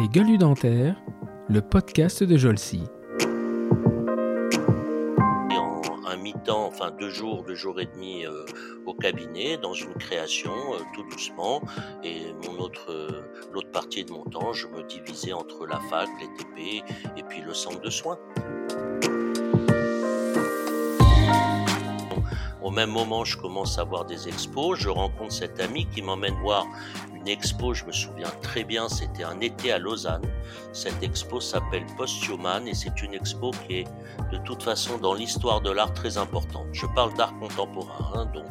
Les gueules dentaires, le podcast de Jolcy. en un mi-temps, enfin deux jours, deux jours et demi euh, au cabinet, dans une création, euh, tout doucement. Et mon autre, euh, l'autre partie de mon temps, je me divisais entre la fac, les TP et puis le centre de soins. Au même moment, je commence à voir des expos. Je rencontre cet ami qui m'emmène voir une expo. Je me souviens très bien, c'était un été à Lausanne. Cette expo s'appelle Post-Human et c'est une expo qui est de toute façon dans l'histoire de l'art très importante. Je parle d'art contemporain, hein, donc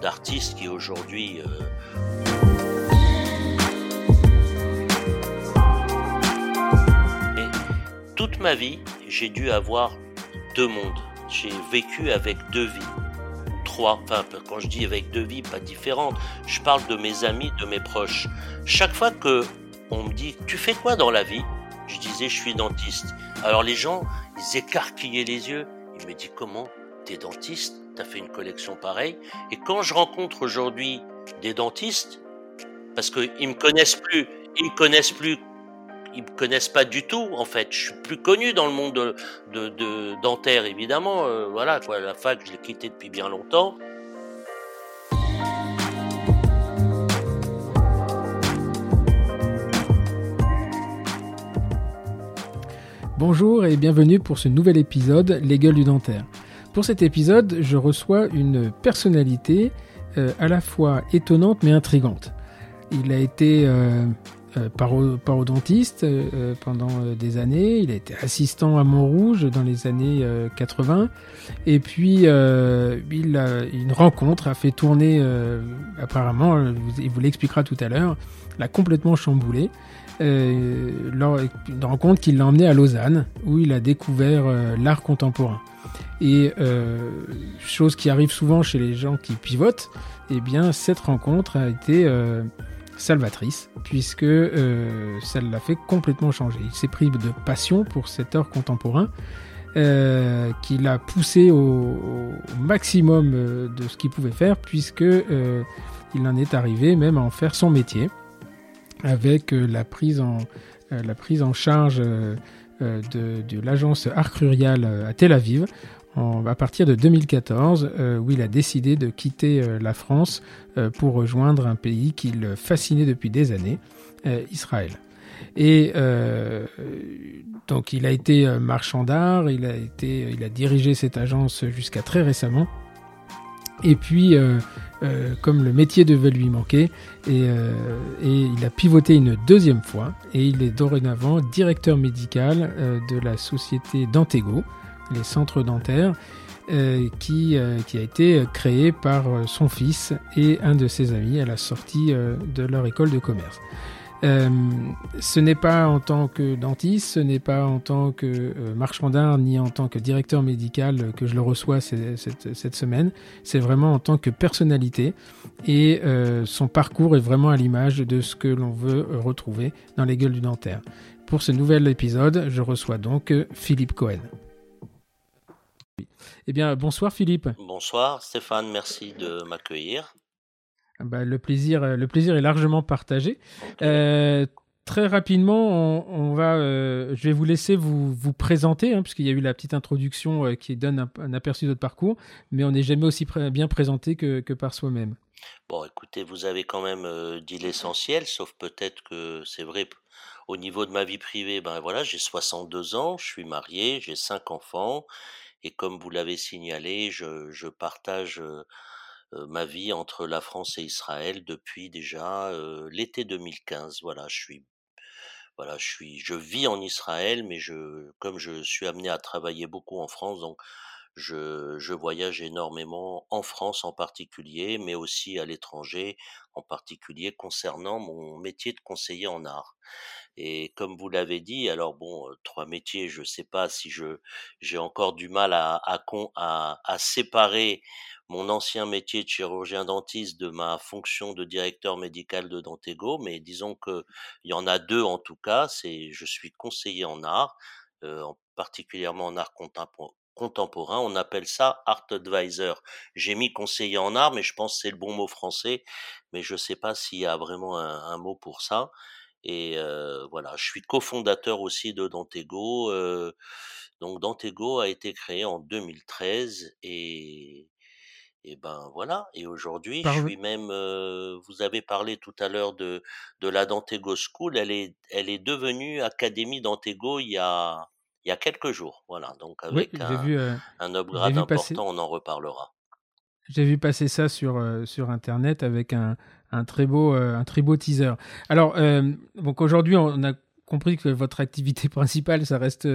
d'artistes qui aujourd'hui euh, toute ma vie, j'ai dû avoir deux mondes. J'ai vécu avec deux vies. Quand je dis avec deux vies, pas différentes, je parle de mes amis, de mes proches. Chaque fois que on me dit, tu fais quoi dans la vie? Je disais, je suis dentiste. Alors les gens, ils écarquillaient les yeux. Ils me disent, comment? T'es dentiste? T'as fait une collection pareille? Et quand je rencontre aujourd'hui des dentistes, parce qu'ils me connaissent plus, ils me connaissent plus ils me connaissent pas du tout en fait. Je suis plus connu dans le monde de, de, de dentaire évidemment. Euh, voilà quoi, la fac je l'ai quitté depuis bien longtemps. Bonjour et bienvenue pour ce nouvel épisode Les gueules du dentaire. Pour cet épisode, je reçois une personnalité euh, à la fois étonnante mais intrigante. Il a été euh, euh, parodontiste euh, euh, pendant des années, il a été assistant à Montrouge dans les années euh, 80, et puis une rencontre a fait tourner, apparemment, il vous l'expliquera tout à l'heure, l'a complètement chamboulé. Une rencontre qui l'a emmené à Lausanne, où il a découvert l'art contemporain. Et chose qui arrive souvent chez les gens qui pivotent, eh bien cette rencontre a été salvatrice, puisque euh, ça l'a fait complètement changer. Il s'est pris de passion pour cet art contemporain, euh, qui l'a poussé au, maximum euh, de ce qu'il pouvait faire, puisque il en est arrivé même à en faire son métier, avec la prise en charge de, l'agence euh, à Tel Aviv à partir de 2014, euh, où il a décidé de quitter euh, la France euh, pour rejoindre un pays qui le fascinait depuis des années, euh, Israël. Et donc il a été marchand d'art, il a dirigé cette agence jusqu'à très récemment. Et puis, comme le métier devait lui manquer, il a pivoté une deuxième fois, et il est dorénavant directeur médical de la société Dantego, les centres dentaires, euh, qui, euh, qui a été créé par euh, son fils et un de ses amis à la sortie de leur école de commerce. Ce n'est pas en tant que dentiste, ce n'est pas en tant que marchand d'art, ni en tant que directeur médical que je le reçois cette, semaine. C'est vraiment en tant que personnalité et son parcours est vraiment à l'image de ce que l'on veut retrouver dans les gueules du dentaire. Pour ce nouvel épisode, je reçois donc Philippe Cohen. Eh bien, bonsoir Philippe. Bonsoir Stéphane, merci de m'accueillir. Ah bah, le, plaisir, euh, le plaisir est largement partagé. Euh, très rapidement, on, on va, euh, je vais vous laisser vous, vous présenter, hein, puisqu'il y a eu la petite introduction euh, qui donne un, un aperçu de votre parcours, mais on n'est jamais aussi bien présenté que, que par soi-même. Bon, écoutez, vous avez quand même euh, dit l'essentiel, sauf peut-être que c'est vrai au niveau de ma vie privée. Ben voilà, j'ai 62 ans, je suis marié, j'ai cinq enfants, et comme vous l'avez signalé, je, je partage euh, ma vie entre la France et Israël depuis déjà euh, l'été 2015. Voilà, je suis voilà, je suis, je vis en Israël, mais je, comme je suis amené à travailler beaucoup en France, donc je, je voyage énormément en France en particulier, mais aussi à l'étranger, en particulier concernant mon métier de conseiller en art. Et comme vous l'avez dit, alors bon, euh, trois métiers, je sais pas si je j'ai encore du mal à à, à à séparer mon ancien métier de chirurgien dentiste de ma fonction de directeur médical de Dantego, mais disons que il y en a deux en tout cas. C'est je suis conseiller en art, euh, en particulièrement en art contemporain. On appelle ça art advisor. J'ai mis conseiller en art, mais je pense que c'est le bon mot français, mais je sais pas s'il y a vraiment un, un mot pour ça. Et euh, voilà, je suis cofondateur aussi de Dantego. Euh, donc Dantego a été créé en 2013 et et ben voilà. Et aujourd'hui, je suis même. euh, vous avez parlé tout à l'heure de de la Dantego School. Elle est elle est devenue Académie Dantego il y a il y a quelques jours. Voilà. Donc avec un vu, euh, un upgrade vu passer, important, on en reparlera. j'ai vu passer ça sur, euh, sur Internet avec un, un très beau, euh, un très beau teaser. Alors, donc aujourd'hui, on a compris que votre activité principale, ça reste,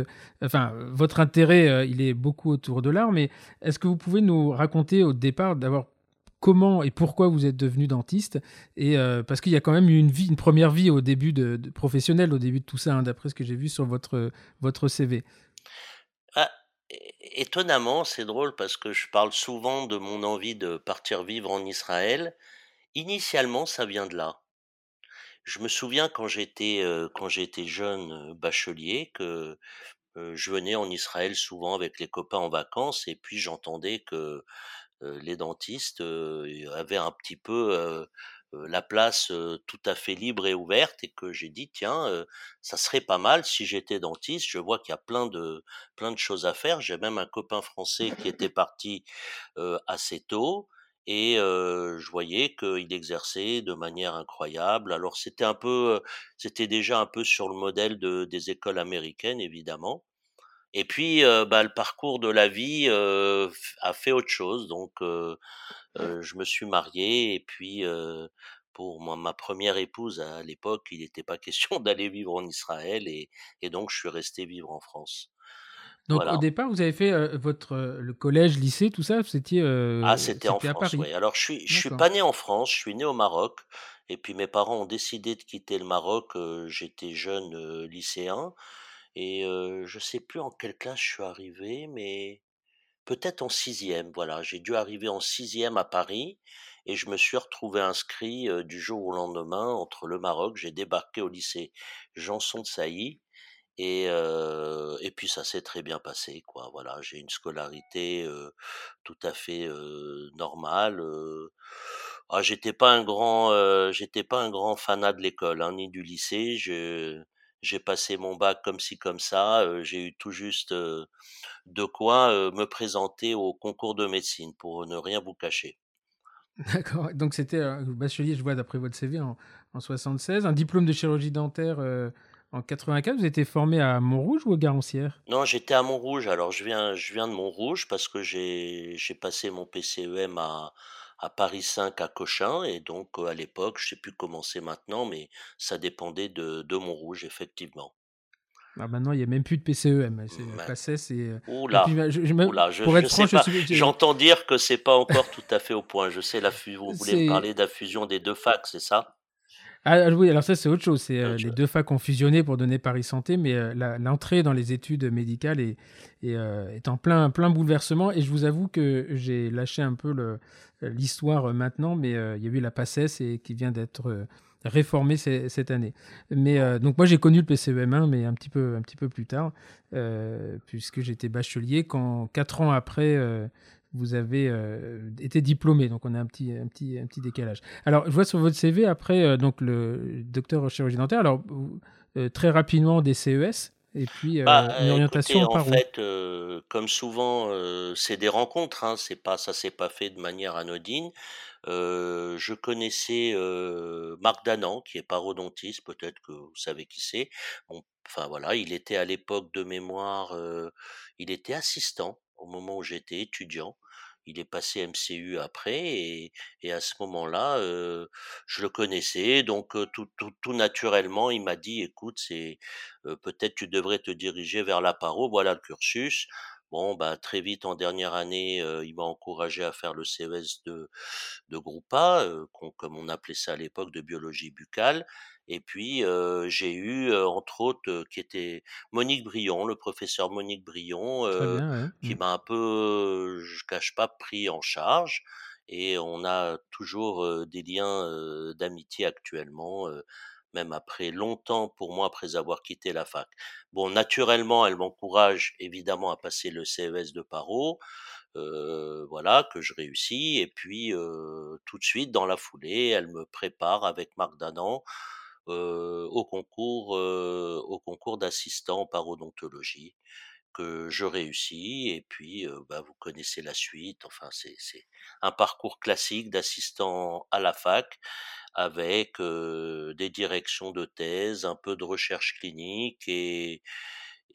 enfin, votre intérêt, il est beaucoup autour de l'art, mais est-ce que vous pouvez nous raconter au départ, d'abord, comment et pourquoi vous êtes devenu dentiste et euh, parce qu'il y a quand même eu une vie, une première vie au début de, professionnelle au début de tout ça, hein, d'après ce que j'ai vu sur votre votre CV. Ah, étonnamment, c'est drôle parce que je parle souvent de mon envie de partir vivre en Israël. Initialement, ça vient de là. Je me souviens quand j'étais euh, quand j'étais jeune euh, bachelier que je venais en Israël souvent avec les copains en vacances et puis j'entendais que les dentistes euh, avaient un petit peu euh, euh, la place euh, tout à fait libre et ouverte et que j'ai dit tiens euh, ça serait pas mal si j'étais dentiste. Je vois qu'il y a plein de plein de choses à faire. J'ai même un copain français qui était parti euh, assez tôt et euh, je voyais qu'il exerçait de manière incroyable. Alors c'était un peu euh, c'était déjà un peu sur le modèle de, des écoles américaines évidemment et puis, bah, le parcours de la vie, heu, f a fait autre chose. Donc heu, je me suis marié et puis, pour moi ma première épouse à l'époque, il n'était pas question d'aller vivre en Israël et et donc je suis resté vivre en France. Donc au départ, vous avez fait euh, votre euh, le collège, lycée, tout ça, c'était Ah, euh, c'était en France, oui. Alors je suis je suis pas né en France, je suis né au Maroc et puis mes parents ont décidé de quitter le Maroc, j'étais jeune, lycéen et heu, je sais plus en quelle classe je suis arrivé mais Peut-être en sixième, voilà. J'ai dû arriver en sixième à Paris et je me suis retrouvé inscrit euh, du jour au lendemain entre le Maroc. J'ai débarqué au lycée Janson de Sailly et, euh, et puis ça s'est très bien passé, quoi. Voilà, j'ai une scolarité euh, tout à fait euh, normale. euh. Ah, j'étais pas un grand, euh, j'étais pas un grand fanat de l'école, hein, ni du lycée. Je, j'ai passé mon bac comme ci comme ça. euh, j'ai eu tout juste euh, de quoi, me présenter au concours de médecine, pour ne rien vous cacher. D'accord. Donc c'était bachelier, je vois d'après votre CV en, en 76, un diplôme de chirurgie dentaire en 84. Vous étiez formé à Montrouge ou à Garancières? Non, j'étais à Montrouge, alors je viens je viens de Montrouge parce que j'ai passé mon PCEM à à Paris 5 à Cochin et donc, à l'époque, je sais plus comment c'est maintenant, mais ça dépendait de de Montrouge, effectivement. Ah, Maintenant, il n'y a même plus de PCEM. C'est euh, Mmh, euh, ouh et puis là, je, je me- je pour être franc, j'entends dire que c'est pas encore tout à fait au point. Je sais la fu vous voulez me c'est parler de la fusion des 2 facs, c'est ça? Ah oui, alors ça c'est autre chose, c'est euh, les deux facs ont fusionné pour donner Paris Santé, mais euh, l'entrée dans les études médicales est, est, euh, est en plein, plein bouleversement. Et je vous avoue que j'ai lâché un peu l'histoire maintenant, mais il y a eu la PACES et qui vient d'être réformée cette année. Mais euh, donc moi j'ai connu le PCEM1, mais un petit peu, un petit peu plus tard, euh, puisque j'étais bachelier quand quatre ans après euh, vous avez euh, été diplômé, donc on a un petit, un petit, un petit décalage. Alors, je vois sur votre CV, après, euh, donc le docteur en chirurgie dentaire, alors euh, très rapidement des CES, et puis Bah, une heu, écoutez, orientation en par où? fait, comme souvent, c'est des rencontres, hein, c'est pas ça s'est pas fait de manière anodine. Je connaissais, Marc Danan, qui est parodontiste, peut-être que vous savez qui c'est. Bon, enfin voilà, il était à l'époque de mémoire, il était assistant au moment où j'étais étudiant. Il est passé MCU après et et à ce moment-là, heu, je le connaissais donc heu, tout tout tout naturellement, il m'a dit: «Écoute, c'est heu, peut-être tu devrais te diriger vers la paro, voilà le cursus. Bon, bah, très vite en dernière année, heu, il m'a encouragé à faire le CES de de groupe A, heu, qu'on comme on appelait ça à l'époque, de biologie buccale et puis, heu, j'ai eu, entre autres, heu, qui était Monique Brion, le professeur Monique Brion, bien, ouais. qui Mm. m'a un peu, je cache pas, pris en charge et on a toujours, des liens, d'amitié actuellement, même après longtemps pour moi, après avoir quitté la fac. Bon, naturellement, elle m'encourage évidemment à passer le CES de Paro, euh, voilà, que je réussis. Et puis, euh, tout de suite, dans la foulée, elle me prépare avec Marc Danan euh, au concours, euh, au concours d'assistant en parodontologie que je réussis. Et puis, euh, bah, vous connaissez la suite. Enfin, c'est un parcours classique d'assistant à la fac avec euh, des directions de thèse, un peu de recherche clinique et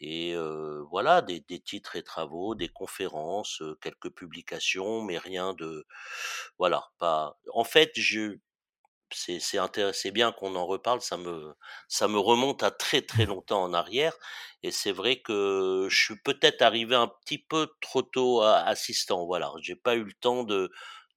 et euh, voilà, des, des titres et travaux, des conférences, euh, quelques publications, mais rien de, voilà, pas. En fait, je, c'est c'est bien qu'on en reparle, ça me ça me remonte à très, très longtemps en arrière et c'est vrai que je suis peut-être arrivé un petit peu trop tôt a assistant, voilà. J'ai pas eu le temps de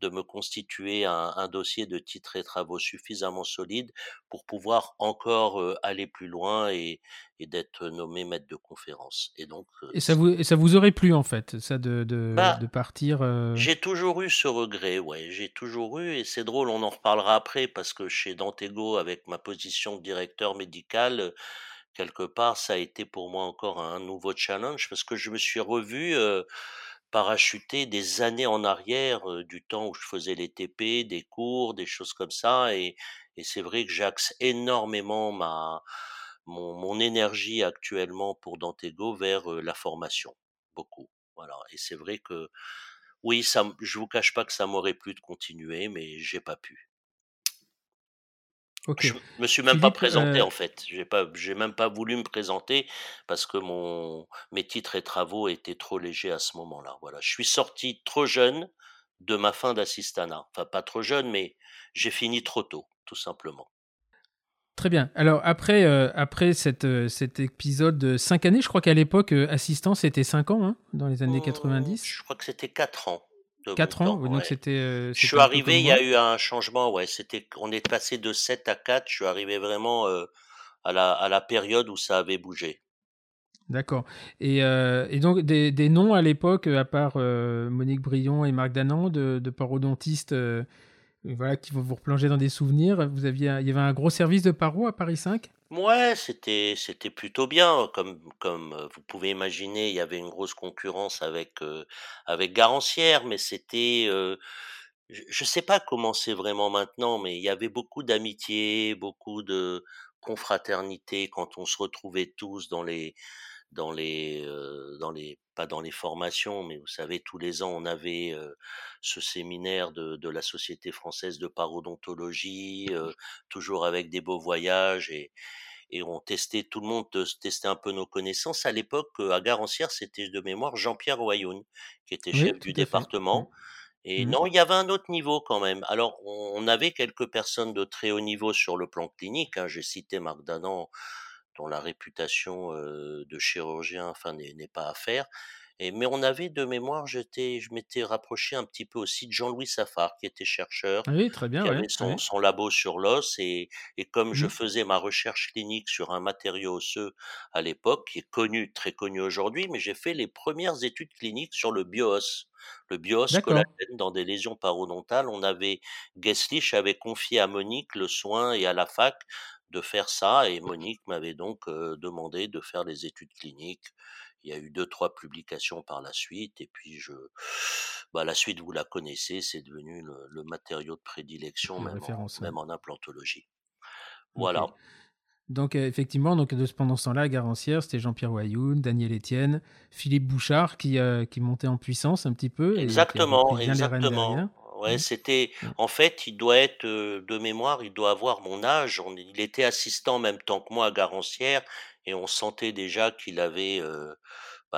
de me constituer un un dossier de titres et travaux suffisamment solide pour pouvoir encore, aller plus loin et et d'être nommé maître de conférence. Et donc Et ça vous et ça vous aurait plu, en fait, ça de de bah de partir, j'ai toujours eu ce regret, ouais, j'ai toujours eu et c'est drôle, on en reparlera après parce que chez Dantego, avec ma position de directeur médical, quelque part, ça a été pour moi encore un nouveau challenge parce que je me suis revu, parachuter des années en arrière, du temps où je faisais les TP, des cours, des choses comme ça et et c'est vrai que j'axe énormément ma mon mon énergie actuellement pour Dantego vers, la formation, beaucoup, voilà et c'est vrai que oui, ça je vous cache pas que ça m'aurait plu de continuer, mais j'ai pas pu. OK. Je me suis même pas présenté heu en fait. J'ai pas j'ai même pas voulu me présenter parce que mon mes titres et travaux étaient trop légers à ce moment-là, voilà. Je suis sorti trop jeune de ma fin d'assistanat. Enfin pas trop jeune, mais j'ai fini trop tôt, tout simplement. Très bien. Alors après, heu, après cet, heu, cet épisode de 5 années, je crois qu'à l'époque, assistant, c'était 5 ans, hein, dans les années Mmh, 90? je crois que c'était 4 ans 4 ans? donc c'était, heu, Je suis arrivé, il y a eu un changement, ouais, c'était on est passé de 7 à 4. je suis arrivé vraiment, heu, à la à la période où ça avait bougé. D'accord et heu et donc des des noms à l'époque, à part, Monique Brion et Marc Danan de de parodontistes, voilà, qui vont vous replonger dans des souvenirs. Vous aviez il y avait un gros service de paro à Paris 5? Mouais, c'était c'était plutôt bien, comme comme, vous pouvez imaginer, il y avait une grosse concurrence avec, avec Garancière, mais c'était, je je sais pas comment c'est vraiment maintenant, mais il y avait beaucoup d'amitié, beaucoup de confraternité quand on se retrouvait tous dans les dans les, heu, dans les pas dans les formations, mais vous savez, tous les ans, on avait, heu, ce séminaire de de la Société française de parodontologie, heu, toujours avec des beaux voyages et et on testait tout le monde te testait un peu nos connaissances. À l'époque, heu, à Garancière, c'était de mémoire Jean-Pierre Royoun, qui était chef du fait. Mmh. département et Mmh. non, il y avait un autre niveau quand même. Alors on on avait quelques personnes de très haut niveau sur le plan clinique, hein. J'ai cité Marc Danan dont la réputation, de chirurgien, enfin, n'est pas à faire et mais on avait de mémoire, j'étais je m'étais rapproché un petit peu aussi de Jean-Louis Safar qui était chercheur, Oui, très bien, qui ouais, avait son ouais. son labo sur l'os et et comme je Mmh. faisais ma recherche clinique sur un matériau osseux à l'époque, qui est connu, très connu aujourd'hui, mais j'ai fait les premières études cliniques sur le bio-os. Le D'accord. collagène dans des lésions parodontales. On avait Geslich avait confié à Monique le soin et à la fac de faire ça et Monique m'avait donc, demandé de faire les études cliniques. Il y a eu deux trois publications par la suite et puis je bah, la suite vous la connaissez, c'est devenu le le matériau de prédilection même en même implantologie. Voilà. Donc, effectivement, donc de ce pendant ce temps-là, à Garancière, c'était Jean-Pierre Wayoun, Daniel Etienne, Philippe Bouchard qui, qui montait en puissance un petit peu et Exactement, les rênes exactement. Ouais, Mmh. c'était Mmh. en fait, il doit être, de mémoire, il doit avoir mon âge. On il était assistant en même temps que moi à Garancière et on sentait déjà qu'il avait,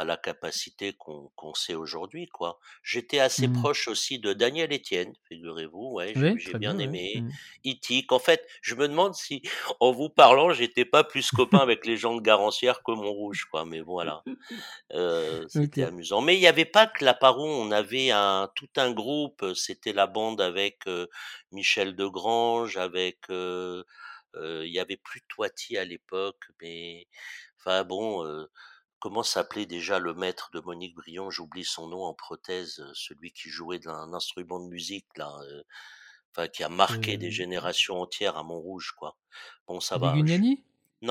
la capacité qu'on sait aujourd'hui, quoi. J'étais assez Mmh. proche aussi de Daniel Etienne, figurez-vous, ouais, j'ai Oui, j'ai très bien aimé. Mmh. Itik, en fait, je me demande si, en vous parlant, j'étais pas plus copain avec les gens de Garancière que Montrouge, quoi, mais voilà. Heu, c'était amusant. Mais il y avait pas que la on avait un tout un groupe, heu, c'était la bande avec, heu, Michel Degrange, avec, il y avait plus Toiti à l'époque, mais enfin bon, comment s'appelait déjà le maître de Monique Brion? J'oublie son nom en prothèse, heu, celui qui jouait d'un instrument de musique là, enfin qui a marqué des Heu générations entières à Montrouge, quoi. Bon, ça va, je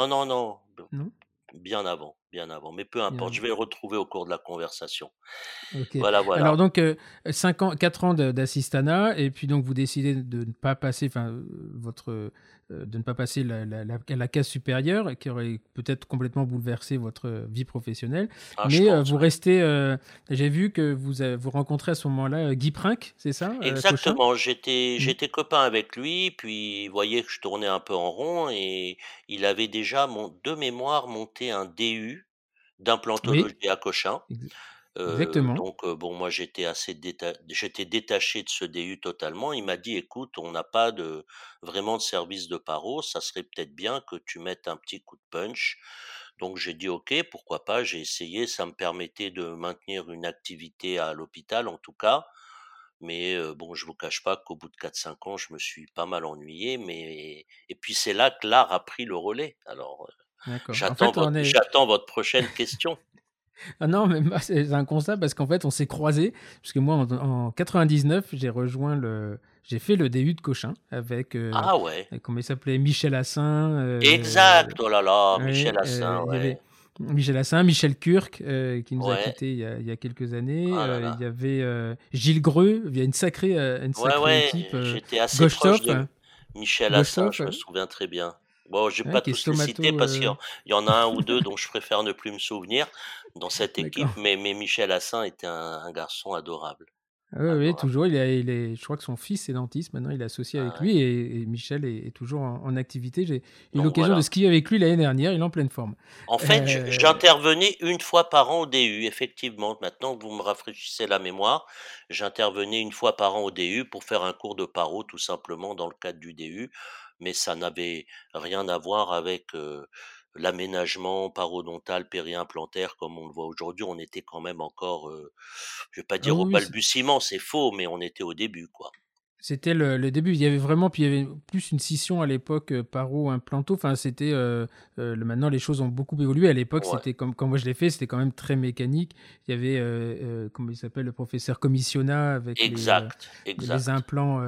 non, non, Non? bien avant, bien avant, mais peu importe, je vais le retrouver au cours de la conversation. Voilà, voilà. Alors donc, heu, 5 ans 4 ans d'assistanat et puis donc vous décidez de ne pas passer, enfin, heu, votre, heu, de ne pas passer la la la la case supérieure qui aurait peut-être complètement bouleversé votre vie professionnelle. Ah, Mais, pense, vous restez, j'ai vu que vous vous rencontrez à ce moment-là, Guy Princk, c'est ça? Exactement, j'étais Mmh. copain avec lui, puis il voyait que je tournais un peu en rond et il avait déjà mon de mémoire monté un DU Oui, d'implantologie à Cochin. exactement. donc, bon, moi j'étais assez déta j'étais détaché de ce DU totalement. Il m'a dit: «Écoute, on n'a pas de vraiment de service de paro, ça serait peut-être bien que tu mettes un petit coup de punch». Donc j'ai dit: «OK, pourquoi pas?» j'ai essayé, ça me permettait de maintenir une activité à l'hôpital en tout cas. Mais, bon, je vous cache pas qu'au bout de 4-5 ans, je me suis pas mal ennuyé, mais et puis c'est là que l'art a pris le relais. Alors, heu, En j'attends fait, votre est prochaine question. Ah non, pas, c'est un constat parce qu'en fait, on s'est croisés, puisque moi, en en 99, j'ai rejoint le j'ai fait le DU de Cochin avec, heu, Ah ouais! comment il s'appelait? Michel Assin, heu, Exact! Oh là là! ouais, Michel Assin, il y avait ouais. Michel Assin, Michel heu, qui nous a Ouais. quittés il y a il y a quelques années, Ah là heu, il y avait, Gilles Greux, il y a une sacrée, une Ouais, sacrée ouais, équipe, j'étais assez proche de Michel Assin, je me souviens très bien. Bon, je vais ouais, pas tous les citer parce qu'il y heu en il y en a 1 ou 2 dont je préfère ne plus me souvenir dans cette équipe, mais mais Michel Assin était un un garçon adorable, Oui, oui, adorable. toujours, il est il est je crois que son fils est dentiste maintenant, il est associé Ah avec ouais. lui et et Michel est est toujours en en activité. J'ai eu l'occasion de skier avec lui l'année dernière, il est en pleine forme. En fait, Heu j'intervenais 1 fois par an au DU, effectivement. Maintenant que vous me rafraîchissez la mémoire, j'intervenais 1 fois par an au DU pour faire un cours de paro tout simplement dans le cadre du DU, mais ça n'avait rien à voir avec, l'aménagement parodontal péri-implantaire comme on le voit aujourd'hui. On était quand même encore, heu, je vais pas dire au oui, balbutiement, c'est faux, mais on était au début, quoi. C'était le le début. Il y avait vraiment puis il y avait plus une scission à l'époque, heu, paro-implanto. Enfin, c'était, heu, le maintenant les choses ont beaucoup évolué. À l'époque, Ouais. c'était comme quand moi je l'ai fait, c'était quand même très mécanique. Il y avait, heu, comment il s'appelle? Le professeur Commissionnat avec les, Exact, implants,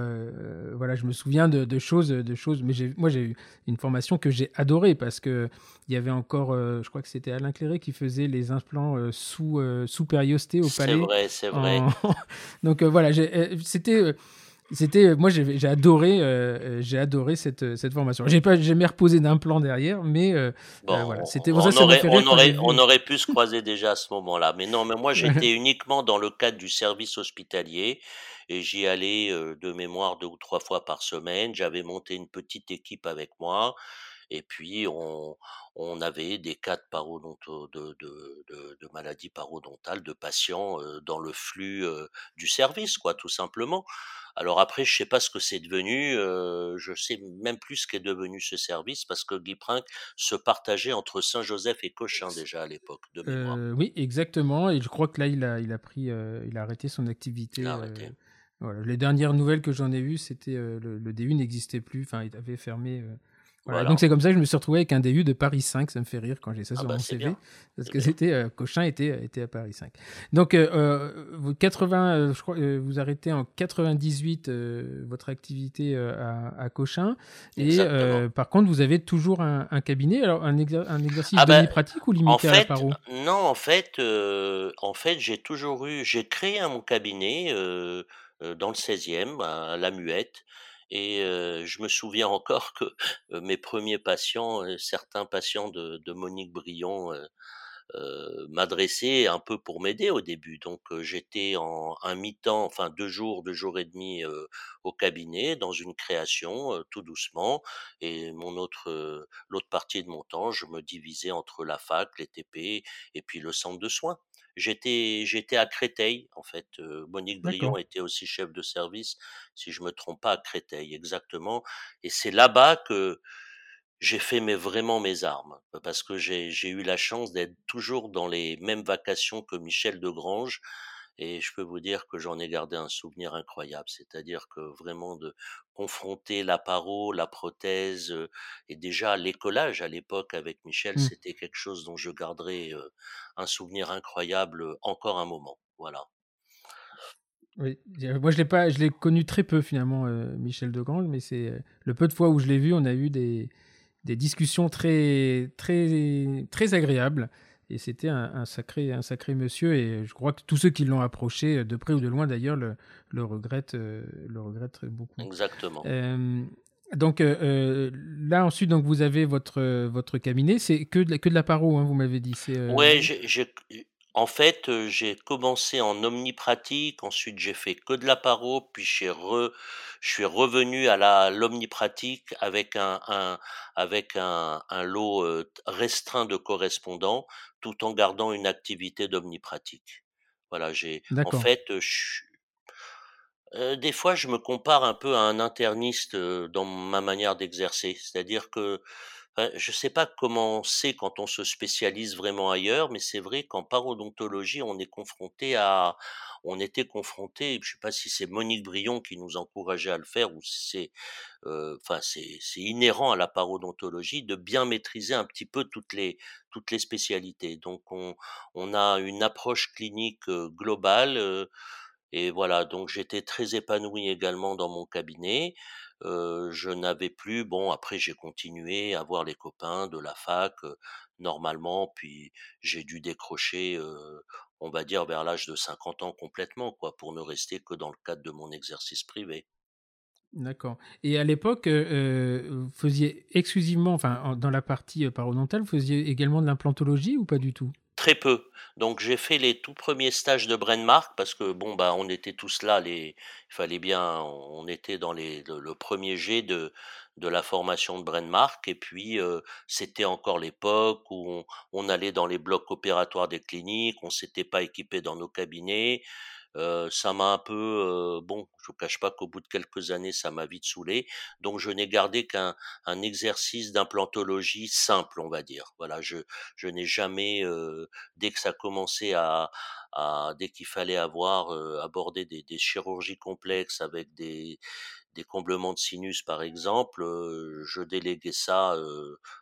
voilà, je me souviens de de choses, de choses mais moi j'ai eu une formation que j'ai adorée parce qu'il y avait encore, je crois que c'était Alain Cléret qui faisait les implants, sous, sous périostés au C'est palais vrai, c'est vrai. en donc, voilà, c'était, c'était, heu, moi j'ai adoré, heu heu, j'ai adoré cette, cette formation. J'ai pas jamais reposé d'implant derrière, mais, heu heu, voilà, Bon, c'était on ça aurait on aurait on aurait pu se croiser déjà à ce moment-là. Mais non, mais moi j'étais uniquement dans le cadre du service hospitalier et j'y allais, de mémoire 2 ou 3 fois par semaine. J'avais monté une petite équipe avec moi et puis on on avait des cas de de de de de maladies parodontales, de patients, dans le flux, du service, quoi, tout simplement. Alors après, je sais pas ce que c'est devenu, heu, je sais même plus ce qu'est devenu ce service parce que Guy Princk se partageait entre Saint-Joseph et Cochin déjà à l'époque, de mémoire. oui, exactement et je crois que là, il a il a pris, il a arrêté son Il activité, arrêté. voilà. Les dernières nouvelles que j'en ai eues, c'était, le le DU n'existait plus, enfin, il avait fermé, voilà. Donc c'est comme ça que je me suis retrouvé avec un DU de Paris 5, ça me fait rire quand j'ai ça Ah sur bah, mon CV bien, parce que c'était, heu, Cochin était était à Paris 5. Donc, vous 80, heu, je crois, vous arrêtez en 98, heu, votre activité, à à Cochin et par contre, vous avez toujours un un cabinet. Alors un exer un exercice Ah bah, demi-pratique ou en limité à la fait, paro? non, en fait, en fait, j'ai toujours eu j'ai créé un mon cabinet, dans le 16e à La Muette et heu, je me souviens encore que, heu, mes 1ers patients, heu, certains patients de de Monique Brion, heu, m'adressaient un peu pour m'aider au début. Donc, j'étais en un mi-temps, enfin 2 jours, 2 jours et demi, au cabinet dans une création, tout doucement et mon autre, l'autre partie de mon temps, je me divisais entre la fac, les TP et puis le centre de soins. J'étais j'étais à Créteil en fait, Monique D'accord. était aussi chef de service, si je me trompe pas, à Créteil, exactement et c'est là-bas que j'ai fait mes vraiment mes armes. Parce que j'ai j'ai eu la chance d'être toujours dans les mêmes vacations que Michel Degrange et je peux vous dire que j'en ai gardé un souvenir incroyable. C'est-à-dire que vraiment de confronter la paro, la prothèse, heu et déjà l'écolage à l'époque avec Michel, Mmh. c'était quelque chose dont je garderai, un souvenir incroyable, encore un moment, voilà. Oui, moi je l'ai pas, je l'ai connu très peu finalement, Michel Degrange, mais c'est le peu de fois où je l'ai vu, on a eu des, des discussions très, très, très agréables. Et c'était un, sacré, un sacré monsieur. Et je crois que tous ceux qui l'ont approché, de près ou de loin d'ailleurs, le, le, regrettent, le regrettent beaucoup. Exactement. donc là ensuite, donc vous avez votre votre cabinet. C'est que de la, que de la paro, hein, vous m'avez dit. Ouais, j'ai en fait, j'ai commencé en omnipratique, ensuite j'ai fait que de la paro, puis je suis revenu à l'omnipratique avec un, avec un, lot restreint de correspondants, tout en gardant une activité d'omnipratique. Voilà, j'ai en fait, des fois, je me compare un peu à un interniste dans ma manière d'exercer, c'est-à-dire que je ne sais pas comment c'est quand on se spécialise vraiment ailleurs, mais c'est vrai qu'en parodontologie, on est confronté à, on était confronté, je ne sais pas si c'est Monique Brion qui nous encourageait à le faire ou si c'est, enfin c'est, inhérent à la parodontologie de bien maîtriser un petit peu toutes les toutes les spécialités. Donc on, on a une approche clinique globale. Et voilà, donc j'étais très épanoui également dans mon cabinet je n'avais plus bon après j'ai continué à voir les copains de la fac normalement puis j'ai dû décrocher on va dire vers l'âge de 50 ans complètement quoi pour ne rester que dans le cadre de mon exercice privé. D'accord. Et à l'époque, vous faisiez exclusivement, enfin, dans la partie parodontale, vous faisiez également de l'implantologie ou pas du tout? Très peu. Donc j'ai fait les tout premiers stages de Brenmark parce que bon bah on était tous là, il fallait bien, on était dans le, premier jet de, la formation de Brenmark et puis c'était encore l'époque où on, on, allait dans les blocs opératoires des cliniques, on s'était pas équipé dans nos cabinets, ça m'a un peu, bon, je vous cache pas qu'au bout de quelques années, ça m'a vite saoulé. Donc, je n'ai gardé qu'un un exercice d'implantologie simple, on va dire. Voilà, je, je n'ai jamais, dès que ça commençait à, à dès qu'il fallait avoir abordé des, des, chirurgies complexes avec des, des comblements de sinus, par exemple, je déléguais ça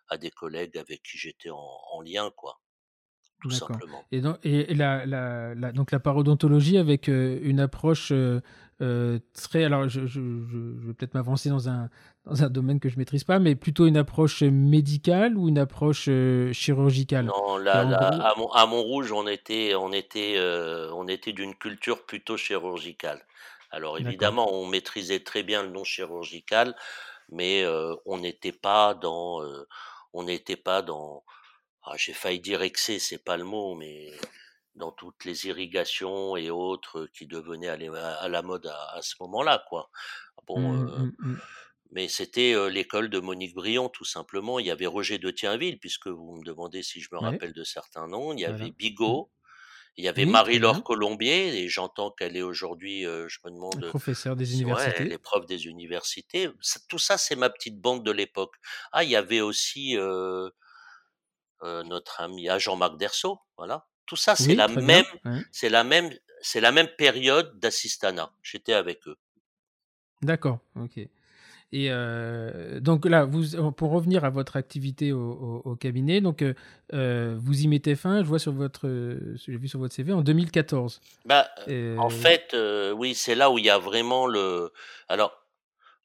à des collègues avec qui j'étais en, en lien, quoi tout simplement. Et, donc, et la, la, la, donc la parodontologie avec euh, une approche euh, euh, très. Alors, je, je, je vais peut-être m'avancer dans un, dans un domaine que je maîtrise pas, mais plutôt une approche médicale ou une approche chirurgicale? Non, là, à, Mont, à, Montrouge, on était, on était, on était d'une culture plutôt chirurgicale. Alors, évidemment, on maîtrisait très bien le non chirurgical, mais on n'était pas dans. on n'était pas dans ah, j'ai failli dire excès, c'est pas le mot, mais dans toutes les irrigations et autres qui devenaient à, la mode à, ce moment-là, quoi. Bon, mmh, euh, mmh, mmh. mais c'était euh, l'école de Monique Brion, tout simplement. Il y avait Roger de Tienville, puisque vous me demandez si je me rappelle de certains noms. Il y avait Bigot. Il y avait Marie-Laure Colombier, et j'entends qu'elle est aujourd'hui, euh, je me demande. Professeur des universités. Ouais, elle des universités. tout ça, c'est ma petite bande de l'époque. Ah, il y avait aussi notre ami à Jean-Marc Derceau, voilà. Tout ça, c'est la même, c'est la même, c'est la même période d'assistanat. J'étais avec eux. D'accord, ok. Et donc là, vous, pour revenir à votre activité au, cabinet, donc vous y mettez fin. Je vois sur votre, j'ai vu sur votre CV en 2014. Bah, en fait, oui, c'est là où il y a vraiment le. Alors,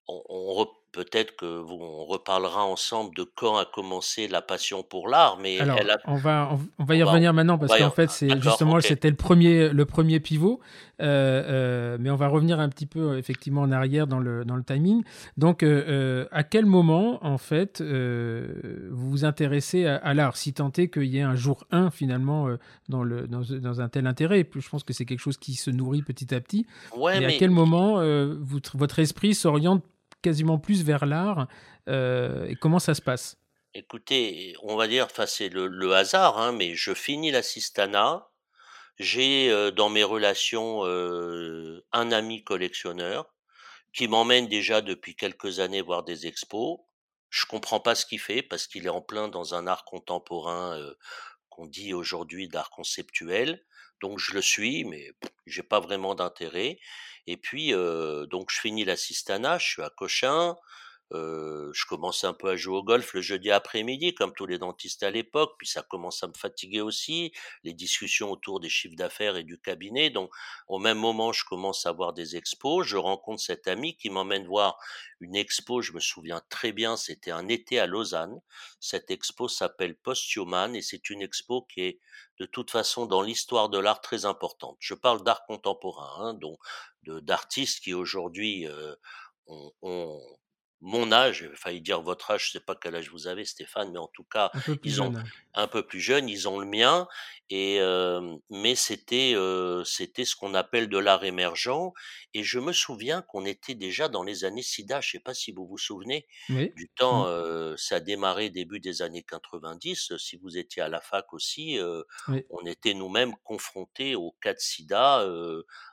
on, on, peut-être que vous, on reparlera ensemble de quand a commencé la passion pour l'art, mais Alors, on va on, va y revenir maintenant parce qu'en fait c'est justement c'était le premier le premier pivot, euh, euh, mais on va revenir un petit peu effectivement en arrière dans le dans le timing. Donc euh, à quel moment en fait vous vous intéressez à, l'art, si tant est qu'il y ait un jour 1 finalement dans le dans, dans, un tel intérêt? Je pense que c'est quelque chose qui se nourrit petit à petit. Ouais, mais, à quel moment votre esprit s'oriente quasiment plus vers l'art. Euh, et comment ça se passe? Écoutez, on va dire, enfin c'est le, hasard, hein, mais je finis l'assistanat. J'ai euh, dans mes relations euh, un ami collectionneur qui m'emmène déjà depuis quelques années voir des expos. Je comprends pas ce qu'il fait parce qu'il est en plein dans un art contemporain qu'on dit aujourd'hui d'art conceptuel. Donc je le suis, mais j'ai pas vraiment d'intérêt. Et puis donc je finis l'assistanat, je suis à Cochin. Euh, je commençais un peu à jouer au golf le jeudi après-midi, comme tous les dentistes à l'époque, puis ça commence à me fatiguer aussi, les discussions autour des chiffres d'affaires et du cabinet. Donc, au même moment, je commence à voir des expos. Je rencontre cet ami qui m'emmène voir une expo, je me souviens très bien, c'était un été à Lausanne. Cette expo s'appelle Post-Human et c'est une expo qui est de toute façon dans l'histoire de l'art très importante. Je parle d'art contemporain, hein, donc d'artistes qui aujourd'hui euh, ont mon âge, failli dire votre âge, je sais pas quel âge vous avez Stéphane, mais en tout cas, ils ont jeune. un peu plus jeunes, ils ont le mien et mais c'était, c'était ce qu'on appelle de l'art émergent et je me souviens qu'on était déjà dans les années SIDA, je sais pas si vous vous souvenez Oui. du temps, ça a démarré début des années 90, si vous étiez à la fac aussi, Oui. on était nous-mêmes confrontés au cas de sida,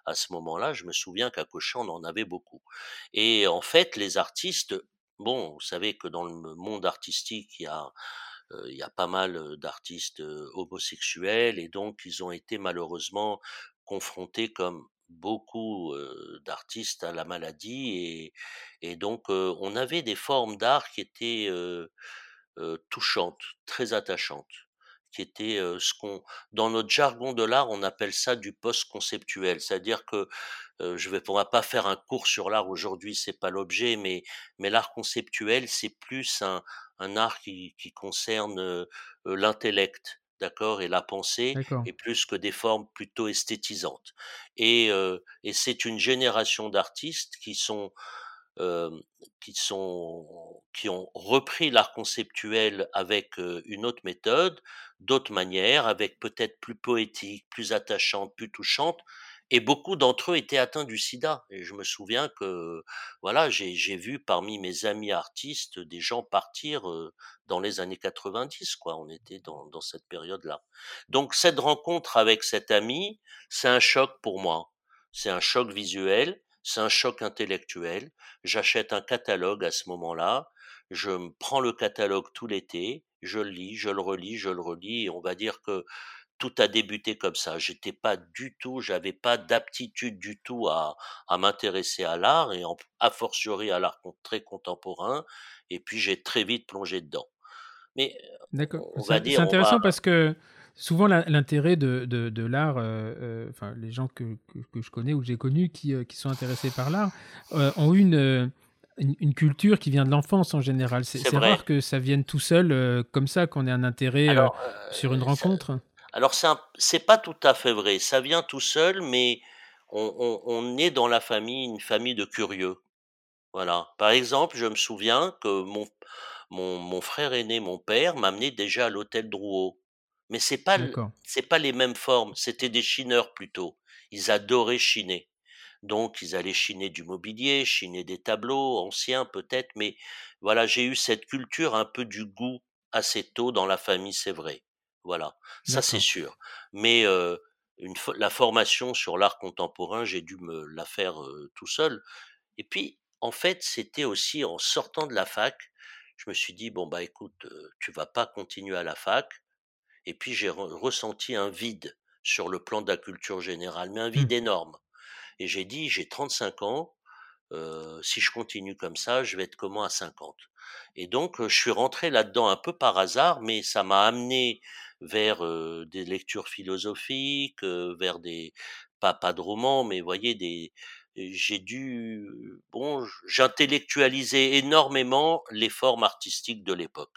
à ce moment-là. Je me souviens qu'à Cochin, on en avait beaucoup et en fait, les artistes, bon, vous savez que dans le monde artistique, il y a, pas mal, d'artistes, homosexuels et donc ils ont été malheureusement confrontés comme beaucoup, d'artistes à la maladie et donc on avait des formes d'art qui étaient, touchantes, très attachantes, qui étaient, heu, ce qu'on dans notre jargon de l'art, on appelle ça du post-conceptuel. C'est-à-dire que, je vais on va pas faire un cours sur l'art aujourd'hui, c'est pas l'objet, mais mais l'art conceptuel, c'est plus un un art qui qui concerne, l'intellect, d'accord? Et la pensée et plus que des formes plutôt esthétisantes et heu et c'est une génération d'artistes qui sont, qui sont qui ont repris l'art conceptuel avec, une autre méthode, d'autres manières, avec peut-être plus poétique, plus attachante, plus touchante et beaucoup d'entre eux étaient atteints du sida et je me souviens que, voilà, j'ai vu parmi mes amis artistes des gens partir, dans les années 90 quoi. On était dans dans cette période-là. Donc cette rencontre avec cet ami, c'est un choc pour moi. C'est un choc visuel, c'est un choc intellectuel. J'achète un catalogue à ce moment-là, je me prends le catalogue tout l'été, je le lis, je le relis, je le relis et on va dire que tout a débuté comme ça. J'étais pas du tout, j'avais pas d'aptitude du tout à, à m'intéresser à l'art et en, a fortiori à l'art très contemporain. Et puis j'ai très vite plongé dedans. Mais D'accord. on va C'est c'est dire, va, intéressant parce que souvent l'in- l'intérêt de, de, de l'art, euh, euh, enfin les gens que, que, que je connais ou que j'ai connus qui, euh, qui sont intéressés par l'art euh, ont une, une, une culture qui vient de l'enfance en général. C'est rare que ça vienne tout seul euh, comme ça, qu'on ait un intérêt Alors, sur une ça- rencontre. alors c'est pas tout à fait vrai. Ça vient tout seul, mais on, on, on est dans la famille, une famille de curieux. Voilà. Par exemple, je me souviens que mon, mon, mon frère aîné, mon père, m'amenait déjà à l'hôtel Drouot. Mais c'est pas, c'est pas les mêmes formes. C'était des chineurs plutôt. Ils adoraient chiner. Donc, ils allaient chiner du mobilier, chiner des tableaux anciens peut-être. Mais voilà, j'ai eu cette culture un peu du goût assez tôt dans la famille, c'est vrai. Voilà. Ça, c'est sûr. Mais, euh, une, la formation sur l'art contemporain, j'ai dû me la faire euh, tout seul. Et puis, en fait, c'était aussi en sortant de la fac, je me suis dit, bon, bah écoute, euh, tu vas pas continuer à la fac. Et puis, j'ai re- ressenti un vide sur le plan de la culture générale, mais un vide énorme. Et j'ai dit, j'ai 35 ans, euh, si je continue comme ça, je vais être comment à 50 Et donc, euh, je suis rentré là-dedans un peu par hasard, mais ça m'a amené vers euh, des lectures philosophiques, vers des, pas, pas de romans, mais vous voyez, des, j'ai dû, bon, j'intellectualisais énormément les formes artistiques de l'époque,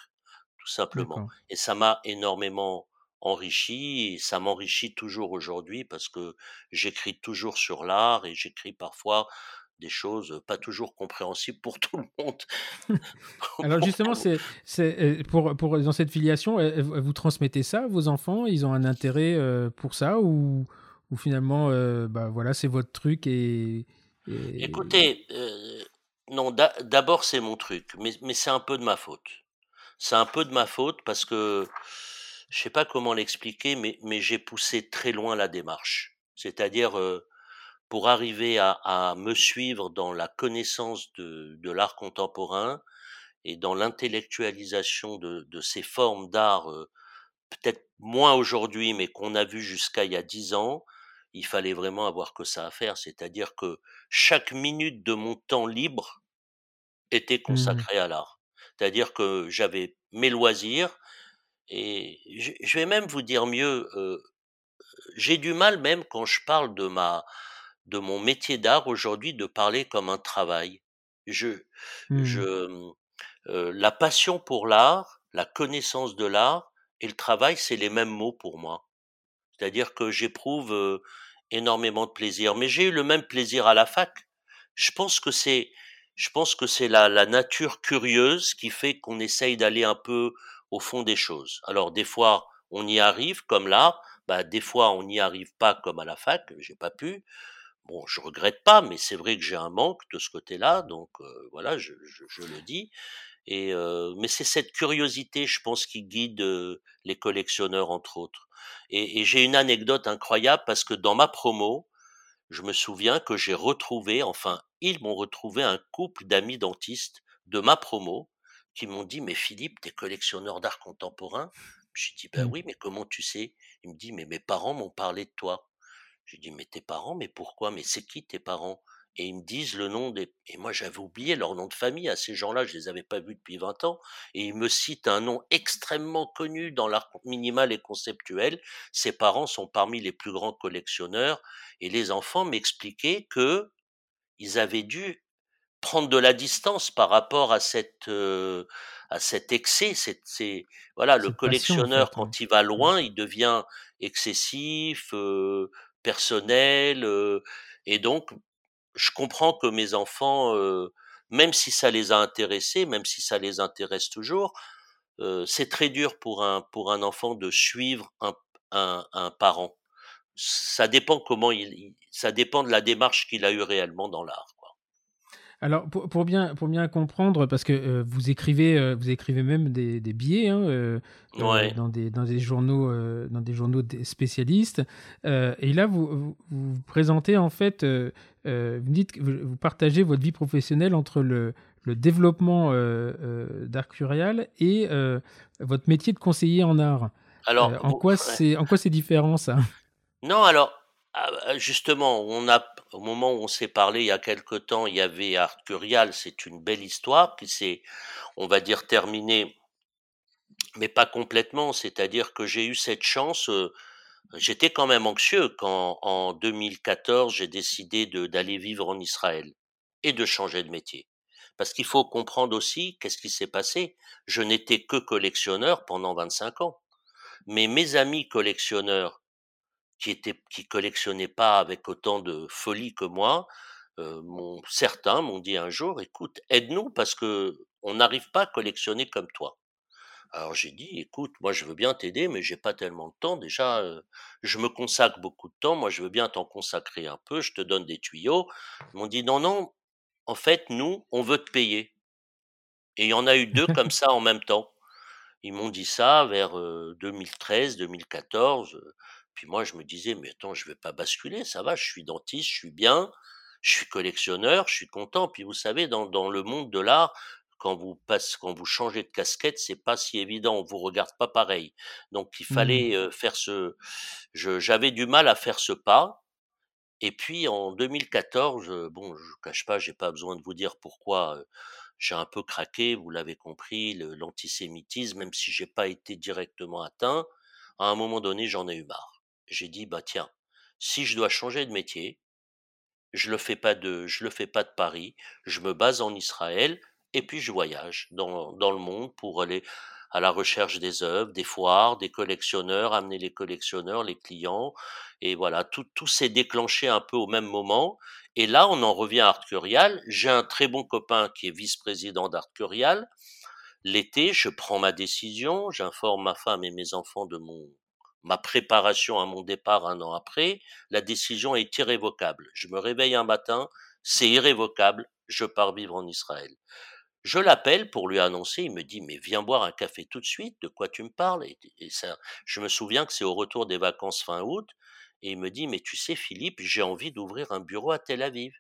tout simplement. Et ça m'a énormément enrichi, et ça m'enrichit toujours aujourd'hui parce que j'écris toujours sur l'art et j'écris parfois des choses pas toujours compréhensibles pour tout le monde. Alors justement, c'est c'est, euh, pour, pour dans cette filiation, vous transmettez ça à vos enfants? Ils ont un intérêt euh, pour ça ou, ou finalement, euh, bah voilà, c'est votre truc et, et- Écoutez, euh, non, d'a- d'abord c'est mon truc, mais, mais c'est un peu de ma faute. C'est un peu de ma faute parce que je sais pas comment l'expliquer, mais, mais j'ai poussé très loin la démarche. C'est-à-dire, euh, pour arriver à, à me suivre dans la connaissance de, de l'art contemporain et dans l'intellectualisation de, de ces formes d'art, euh, peut-être moins aujourd'hui, mais qu'on a vu jusqu'à il y a dix ans, il fallait vraiment avoir que ça à faire. C'est-à-dire que chaque minute de mon temps libre, étaient Mmh. consacrés à l'art. C'est-à-dire que j'avais mes loisirs et je vais même vous dire mieux, j'ai du mal même quand je parle de ma de mon métier d'art aujourd'hui de parler comme un travail. Je Mmh. je, mmh, la passion pour l'art, la connaissance de l'art et le travail, c'est les mêmes mots pour moi. C'est-à-dire que j'éprouve, énormément de plaisir, mais j'ai eu le même plaisir à la fac. Je pense que c'est je pense que c'est la la nature curieuse qui fait qu'on essaye d'aller un peu au fond des choses. Alors des fois, on y arrive comme là, bah, des fois on n'y arrive pas comme à la fac, j'ai pas pu. Bon, je regrette pas, mais c'est vrai que j'ai un manque de ce côté-là, donc heu, voilà, je je je le dis et heu, mais c'est cette curiosité, je pense, qui guide, heu, les collectionneurs, entre autres et et j'ai une anecdote incroyable parce que dans ma promo, je me souviens que j'ai retrouvé, enfin, ils m'ont retrouvé un couple d'amis dentistes de ma promo qui m'ont dit: «Mais Philippe, tu es collectionneur d'art contemporain?» j'ai dit: «Bah Mmh. oui, mais comment tu sais?» il me dit: «Mais mes parents m'ont parlé de toi». J'ai dit: «Mais tes parents? Mais pourquoi? Mais c'est qui tes parents?» et ils me disent le nom des et moi j'avais oublié leur nom de famille à ces gens-là, je les avais pas vus depuis 20 ans et ils me citent un nom extrêmement connu dans l'art minimal et conceptuel. Ses parents sont parmi les plus grands collectionneurs et les enfants m'expliquaient que ils avaient dû prendre de la distance par rapport à cette, à cet excès, c'est voilà, le Cette passion, en collectionneur fait, quand il va Mmh. loin, il devient excessif, personnel, et donc je comprends que mes enfants, même si ça les a intéressés, même si ça les intéresse toujours, c'est très dur pour un pour un enfant de suivre un un un parent. Ça dépend comment il ça dépend de la démarche qu'il a eue réellement dans l'art. Alors pour pour bien pour bien comprendre, parce que, vous écrivez, vous écrivez même des des billets, hein, Ouais. dans des dans des journaux, dans des journaux spécialistes, et là vous vous vous présentez en fait, vous dites que vous partagez votre vie professionnelle entre le le développement, heu heu, d'Art Curial et votre métier de conseiller en art. Alors en quoi ouais. c'est en quoi c'est différent ça? Non, alors, ah, bah, justement, on a au moment où on s'est parlé il y a quelque temps, il y avait Art Curial, c'est une belle histoire qui s'est, on va dire, terminée, mais pas complètement. C'est-à-dire que j'ai eu cette chance, heu, j'étais quand même anxieux quand en 2014, j'ai décidé d'aller vivre en Israël et de changer de métier. Parce qu'il faut comprendre aussi qu'est-ce qui s'est passé? Je n'étais que collectionneur pendant 25 ans, mais mes amis collectionneurs qui étaient qui collectionnaient pas avec autant de folie que moi, m'ont certains m'ont dit un jour: «Écoute, aide-nous parce que on n'arrive pas à collectionner comme toi». Alors j'ai dit: «Écoute, moi je veux bien t'aider, mais j'ai pas tellement de temps. Déjà, heu, je me consacre beaucoup de temps, moi je veux bien t'en consacrer un peu, je te donne des tuyaux». Ils m'ont dit: «Non, non, en fait, nous, on veut te payer» et il y en a eu 2 comme ça en même temps. Ils m'ont dit ça vers, heu, 2013-2014, heu, puis moi je me disais: «Mais attends, je vais pas basculer, ça va, je suis dentiste, je suis bien, je suis collectionneur, je suis content». Puis vous savez dans dans le monde de l'art, quand vous passe quand vous changez de casquette, c'est pas si évident, on vous regarde pas pareil. Donc il Mmh. fallait, heu, faire ce j'avais du mal à faire ce pas et puis en 2014, heu, bon, je cache pas, j'ai pas besoin de vous dire pourquoi, heu, j'ai un peu craqué, vous l'avez compris, l'antisémitisme, même si j'ai pas été directement atteint, à un moment donné, j'en ai eu marre. J'ai dit: «Bah tiens, si je dois changer de métier, je le fais pas de je le fais pas de Paris, je me base en Israël et puis je voyage dans dans le monde pour aller à la recherche des œuvres, des foires, des collectionneurs, amener les collectionneurs, les clients et voilà, tout tout s'est déclenché un peu au même moment et là, on en revient à Art Curial. J'ai un très bon copain qui est vice-président d'Art Curial. L'été, je prends ma décision, j'informe ma femme et mes enfants de mon ma préparation à mon départ un an après. La décision est irrévocable. Je me réveille un matin, c'est irrévocable, je pars vivre en Israël. Je l'appelle pour lui annoncer, il me dit: «Mais viens boire un café tout de suite, de quoi tu me parles?» et ça je me souviens que c'est au retour des vacances fin août et il me dit: «Mais tu sais Philippe, j'ai envie d'ouvrir un bureau à Tel Aviv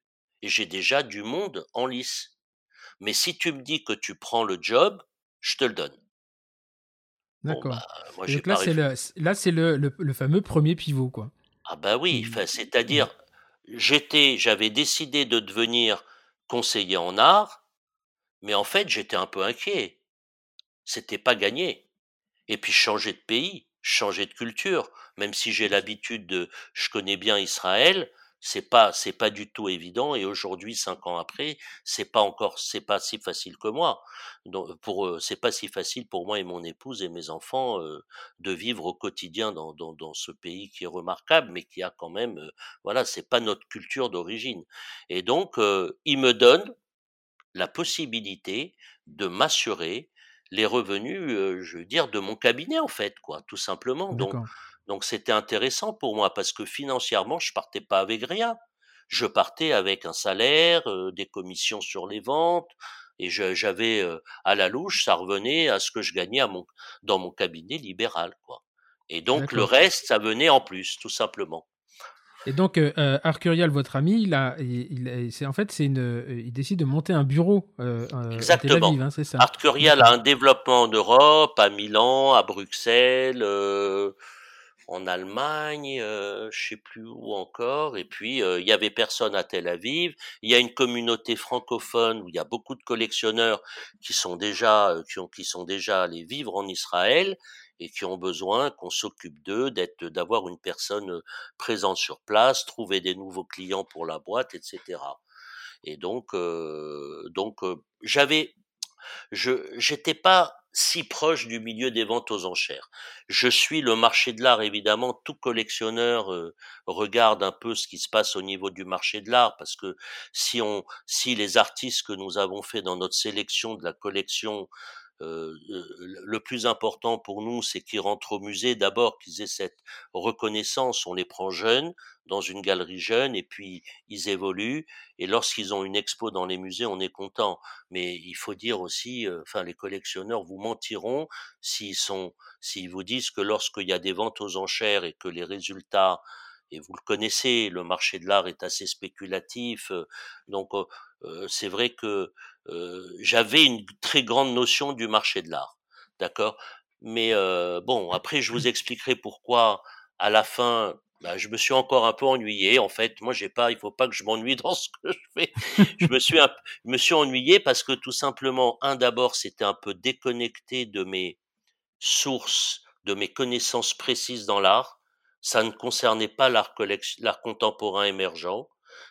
et j'ai déjà du monde en lice. Mais si tu me dis que tu prends le job, je te le donne». Bon, D'accord bah, moi donc là c'est le là c'est le le le fameux 1er pivot quoi? ah bah oui, c'est-à-dire, j'étais j'avais décidé de devenir conseiller en art Mais en fait, j'étais un peu inquiet. C'était pas gagné. Et puis changer de pays, changer de culture, même si j'ai l'habitude de, je connais bien Israël, c'est pas c'est pas du tout évident et aujourd'hui cinq ans après c'est pas encore c'est pas si facile que moi. Donc pour eux c'est pas si facile pour moi et mon épouse et mes enfants euh, de vivre au quotidien dans, dans, ce pays qui est remarquable mais qui a quand même euh, voilà c'est pas notre culture d'origine. Et donc euh, il me donne la possibilité de m'assurer les revenus je veux dire de mon cabinet en fait quoi tout simplement. Donc donc c'était intéressant pour moi parce que financièrement, je partais pas avec rien. Je partais avec un salaire, euh, des commissions sur les ventes, et j'avais euh, à la louche, ça revenait à ce que je gagnais à mon, dans mon cabinet libéral, quoi. Et donc le reste, ça venait en plus, tout simplement. Et donc, euh, Arcurial, votre ami, il a, il, c'est en fait, c'est une, il décide de monter un bureau Exactement. à Tel hein, c'est ça? Arcurial a un développement en Europe, à Milan, à Bruxelles, en Allemagne, euh, je sais plus où encore. Et puis euh, il y avait personne à Tel Aviv. Il y a une communauté francophone où il y a beaucoup de collectionneurs qui sont déjà euh, qui, ont, qui sont déjà allés vivre en Israël et qui ont besoin qu'on s'occupe d'eux, d'être, d'avoir une personne euh, présente sur place, trouver des nouveaux clients pour la boîte, etc. Et donc, donc j'avais, je, j'étais pas si proche du milieu des ventes aux enchères. Je suis le marché de l'art, évidemment, tout collectionneur euh, regarde un peu ce qui se passe au niveau du marché de l'art, parce que si on, si les artistes que nous avons fait dans notre sélection de la collection euh, le plus important pour nous, c'est qu'ils rentrent au musée, d'abord qu'ils aient cette reconnaissance, on les prend jeunes, dans une galerie jeune, et puis ils évoluent, et lorsqu'ils ont une expo dans les musées, on est content. Mais il faut dire aussi, euh, enfin les collectionneurs vous mentiront s'ils sont, s'ils vous disent que lorsqu'il y a des ventes aux enchères et que les résultats et vous le connaissez, le marché de l'art est assez spéculatif, euh, donc c'est vrai que j'avais une très grande notion du marché de l'art, d'accord? Mais bon, après je vous expliquerai pourquoi à la fin. Bah, je me suis encore un peu ennuyé. En fait, moi, j'ai pas, il faut pas que je m'ennuie dans ce que je fais. je me suis, un, me suis ennuyé parce que tout simplement, un d'abord, c'était un peu déconnecté de mes sources, de mes connaissances précises dans l'art. Ça ne concernait pas l'art contemporain émergent.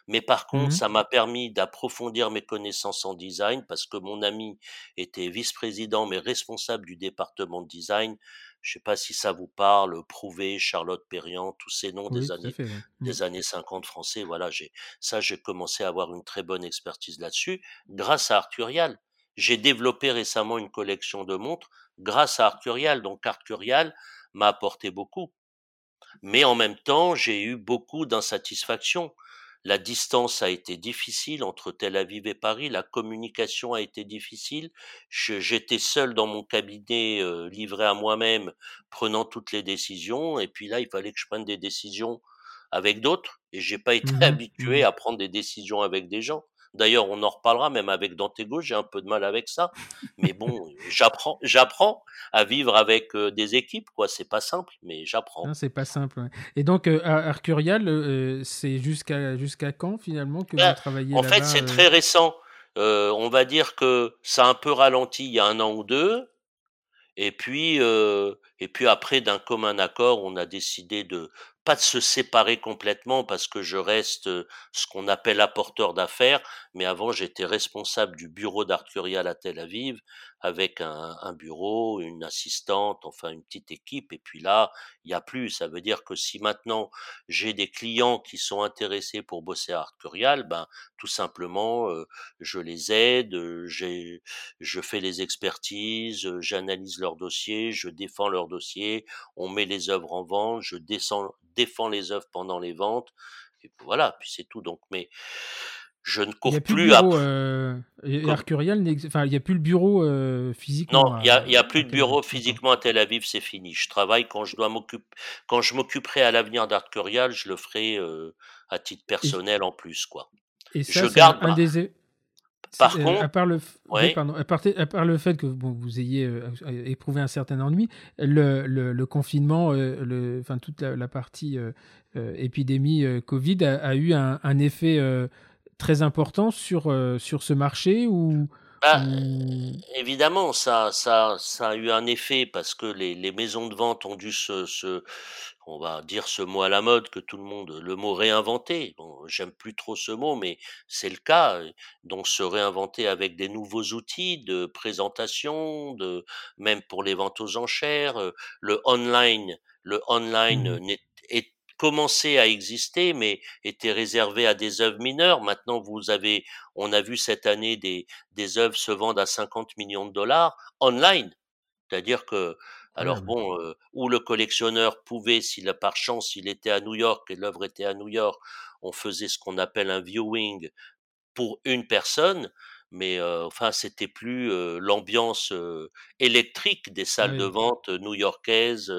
Mais par contre, mmh ça m'a permis d'approfondir mes connaissances en design parce que mon ami était vice-président mais responsable du département de design. Je sais pas si ça vous parle, Prouvé, Charlotte Perriand, tous ces noms des années mmh. des années 50 français. Voilà, j'ai ça j'ai commencé à avoir une très bonne expertise là-dessus grâce à Arturial. J'ai développé récemment une collection de montres grâce à Arturial. Donc Arturial m'a apporté beaucoup. Mais en même temps, j'ai eu beaucoup d'insatisfaction la distance a été difficile entre Tel Aviv et Paris, la communication a été difficile. J'étais seul dans mon cabinet, euh, livré à moi-même, prenant toutes les décisions. Et puis là, il fallait que je prenne des décisions avec d'autres. Et j'ai pas été mmh habitué mmh à prendre des décisions avec des gens. D'ailleurs, on en reparlera même avec Dantego, j'ai un peu de mal avec ça. Mais bon, j'apprends, j'apprends à vivre avec euh, des équipes, quoi. C'est pas simple, mais j'apprends. Non, c'est pas simple. Et donc, euh, Arcurial, euh, c'est jusqu'à jusqu'à quand finalement que ben, vous travaillez En fait, c'est très récent. on va dire que ça a un peu ralenti il y a un an ou deux. Et puis, et puis après, d'un commun accord, on a décidé de pas de se séparer complètement parce que je reste ce qu'on appelle apporteur d'affaires, mais avant j'étais responsable du bureau d'Arturial à Tel Aviv avec un, bureau, une assistante, enfin une petite équipe. Et puis là, il n'y a plus. Ça veut dire que si maintenant j'ai des clients qui sont intéressés pour bosser à Arturial, ben tout simplement je les aide, je fais les expertises, j'analyse leurs dossiers, je défends leurs dossiers, on met les œuvres en vente, je descends défend les œuvres pendant les ventes. Et voilà, puis c'est tout. Donc, mais je ne cours plus, à. Euh, Arcurial, enfin, il n'y a plus le bureau euh, physiquement. Non, il n'y a, y a, plus de bureau physiquement à Tel Aviv, c'est fini. Je travaille quand je dois m'occuper, quand je m'occuperai à l'avenir d'Arcurial, je le ferai euh, à titre personnel en plus, quoi. Et ça, je garde un, des, par contre, à part le, pardon, à part, à part le fait que bon, vous ayez euh, éprouvé un certain ennui, le, le, confinement, euh, le, enfin toute la, partie euh, épidémie Covid a, a eu un, un effet très important sur sur ce marché ou Bah, évidemment, ça, ça, ça a eu un effet parce que les, les maisons de vente ont dû se, se, on va dire ce mot à la mode que tout le monde, le mot réinventer. Bon, j'aime plus trop ce mot, mais c'est le cas. euh, Donc se réinventer avec des nouveaux outils de présentation, de même pour les ventes aux enchères, euh, le online, le online Mhm. euh, n'est- commencé à exister, mais était réservé à des œuvres mineures. Maintenant, vous avez, on a vu cette année des, des œuvres se vendent à 50 millions de dollars online. C'est-à-dire que, alors Incroyable. bon, euh, où le collectionneur pouvait, s'il a par chance, s'il était à New York et l'œuvre était à New York, on faisait ce qu'on appelle un viewing pour une personne, mais euh, enfin, c'était plus euh, l'ambiance euh, électrique des salles de vente new-yorkaises,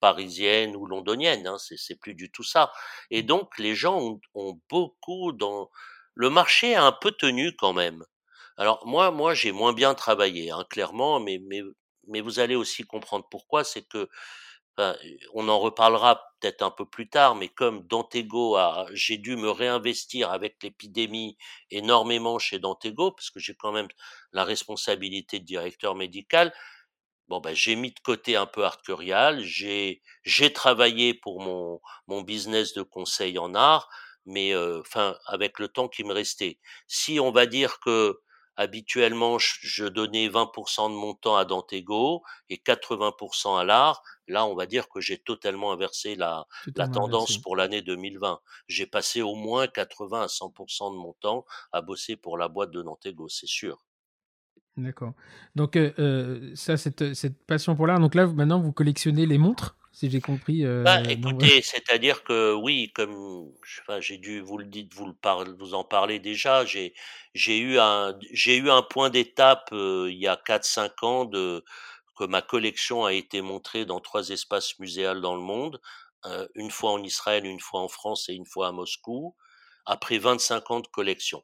parisiennes ou londoniennes. Hein, c'est c'est plus du tout ça. Et donc, les gens ont, ont beaucoup dans le marché a un peu tenu quand même. Alors moi, moi, j'ai moins bien travaillé, hein, clairement, mais mais mais vous allez aussi comprendre pourquoi. C'est que Enfin, on en reparlera peut-être un peu plus tard, mais comme Dantego a, j'ai dû me réinvestir avec l'épidémie énormément chez Dantego, parce que j'ai quand même la responsabilité de directeur médical. Bon, ben, j'ai mis de côté un peu Arcurial, j'ai j'ai travaillé pour mon mon business de conseil en art, mais euh, enfin avec le temps qui me restait. Si on va dire que habituellement je, donnais 20% de mon temps à Dantego et 80% à l'art, là on va dire que j'ai totalement inversé la la tendance inversé. pour l'année 2020. J'ai passé au moins 80 à 100% de mon temps à bosser pour la boîte de Dantego, c'est sûr. D'accord. Donc, euh, euh, ça, cette, cette passion pour l'art. Donc là, maintenant, vous collectionnez les montres, si j'ai compris. Bah, euh, dans- écoutez, c'est-à-dire que oui, comme j'ai dû vous le dites, vous le parle, vous en parlez déjà, j'ai eu un j'ai eu un point d'étape euh, il y a quatre cinq ans de que ma collection a été montrée dans trois espaces muséals dans le monde, une fois en Israël, une fois en France et une fois à Moscou, après 25 ans de collection.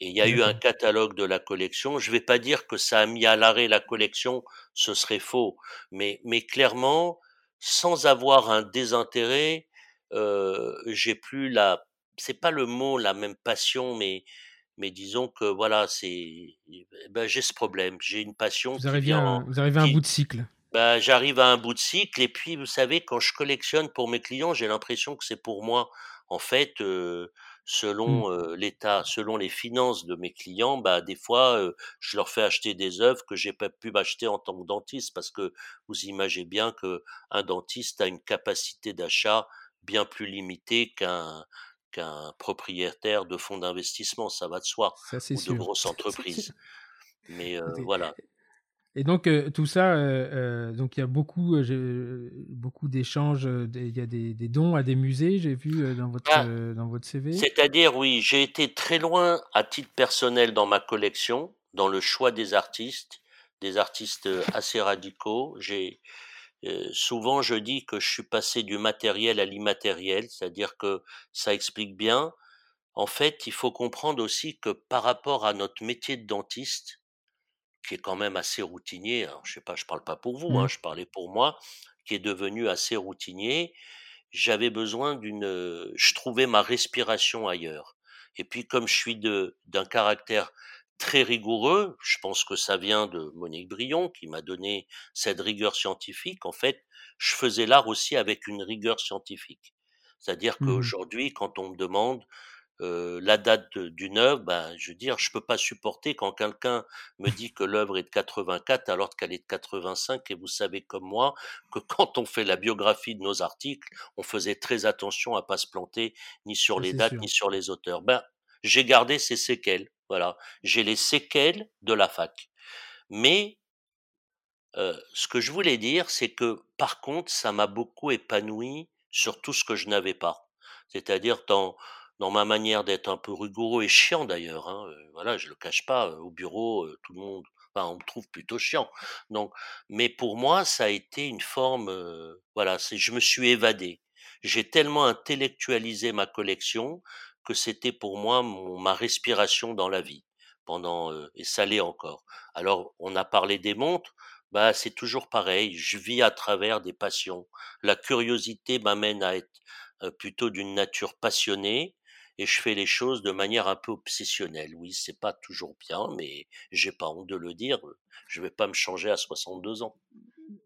Et il y a eu un catalogue de la collection. Je vais pas dire que ça a mis à l'arrêt la collection, ce serait faux. Mais, mais clairement, sans avoir un désintérêt, euh, j'ai plus la, c'est pas le mot, la même passion, mais, mais disons que voilà, c'est, ben, j'ai ce problème. J'ai une passion Vous arrivez à en, vous arrivez à un bout de cycle. bah, j'arrive à un bout de cycle et puis vous savez quand je collectionne pour mes clients, j'ai l'impression que c'est pour moi. En fait, heu, Hmm. Selon, heu, l'état, selon les finances de mes clients, bah, des fois, je leur fais acheter des œuvres que j'ai pas pu m'acheter en tant que dentiste parce que vous imaginez bien qu'un dentiste a une capacité d'achat bien plus limitée qu'un qu'un propriétaire de fonds d'investissement, ça va de soi, Ça, ou de grosses entreprises. Mais, voilà. Et donc euh, tout ça, euh, euh, donc il y a beaucoup, beaucoup d'échanges. Il y a des, des dons à des musées. J'ai vu dans votre euh, dans votre CV. C'est-à-dire, oui, j'ai été très loin à titre personnel dans ma collection, dans le choix des artistes, des artistes assez radicaux. J'ai souvent je dis que je suis passé du matériel à l'immatériel, c'est-à-dire que ça explique bien. En fait, il faut comprendre aussi que par rapport à notre métier de dentiste, qui est quand même assez routinier, alors je sais pas, je parle pas pour vous, hein, je parlais pour moi, qui est devenu assez routinier, j'avais besoin d'une, je trouvais ma respiration ailleurs. Et puis comme je suis de d'un caractère très rigoureux, je pense que ça vient de Monique Brion qui m'a donné cette rigueur scientifique. En fait, je faisais l'art aussi avec une rigueur scientifique. C'est-à-dire Mhm. qu'aujourd'hui, quand on me demande euh, la date d'une œuvre, ben, je veux dire, je peux pas supporter quand quelqu'un me dit que l'œuvre est de 84 alors qu'elle est de 85. Et vous savez comme moi que quand on fait la biographie de nos articles, on faisait très attention à pas se planter ni sur Ça, les dates sûr. ni sur les auteurs. Ben, j'ai gardé ces séquelles. Voilà, j'ai les séquelles de la fac. Mais euh, ce que je voulais dire, c'est que par contre, ça m'a beaucoup épanoui sur tout ce que je n'avais pas. C'est-à-dire dans, dans ma manière d'être un peu rigoureux et chiant d'ailleurs. Hein, euh, voilà, je le cache pas. euh, Au bureau, euh, tout le monde, enfin, on me trouve plutôt chiant. Donc, mais pour moi, ça a été une forme. euh, voilà, c'est, je me suis évadé. J'ai tellement intellectualisé ma collection que c'était pour moi mon, ma respiration dans la vie pendant euh, et ça l'est encore. Alors, on a parlé des montres. Bah, c'est toujours pareil, je vis à travers des passions. La curiosité m'amène à être plutôt d'une nature passionnée et je fais les choses de manière un peu obsessionnelle. Oui, c'est pas toujours bien, mais j'ai pas honte de le dire. Je vais pas me changer à 62 ans.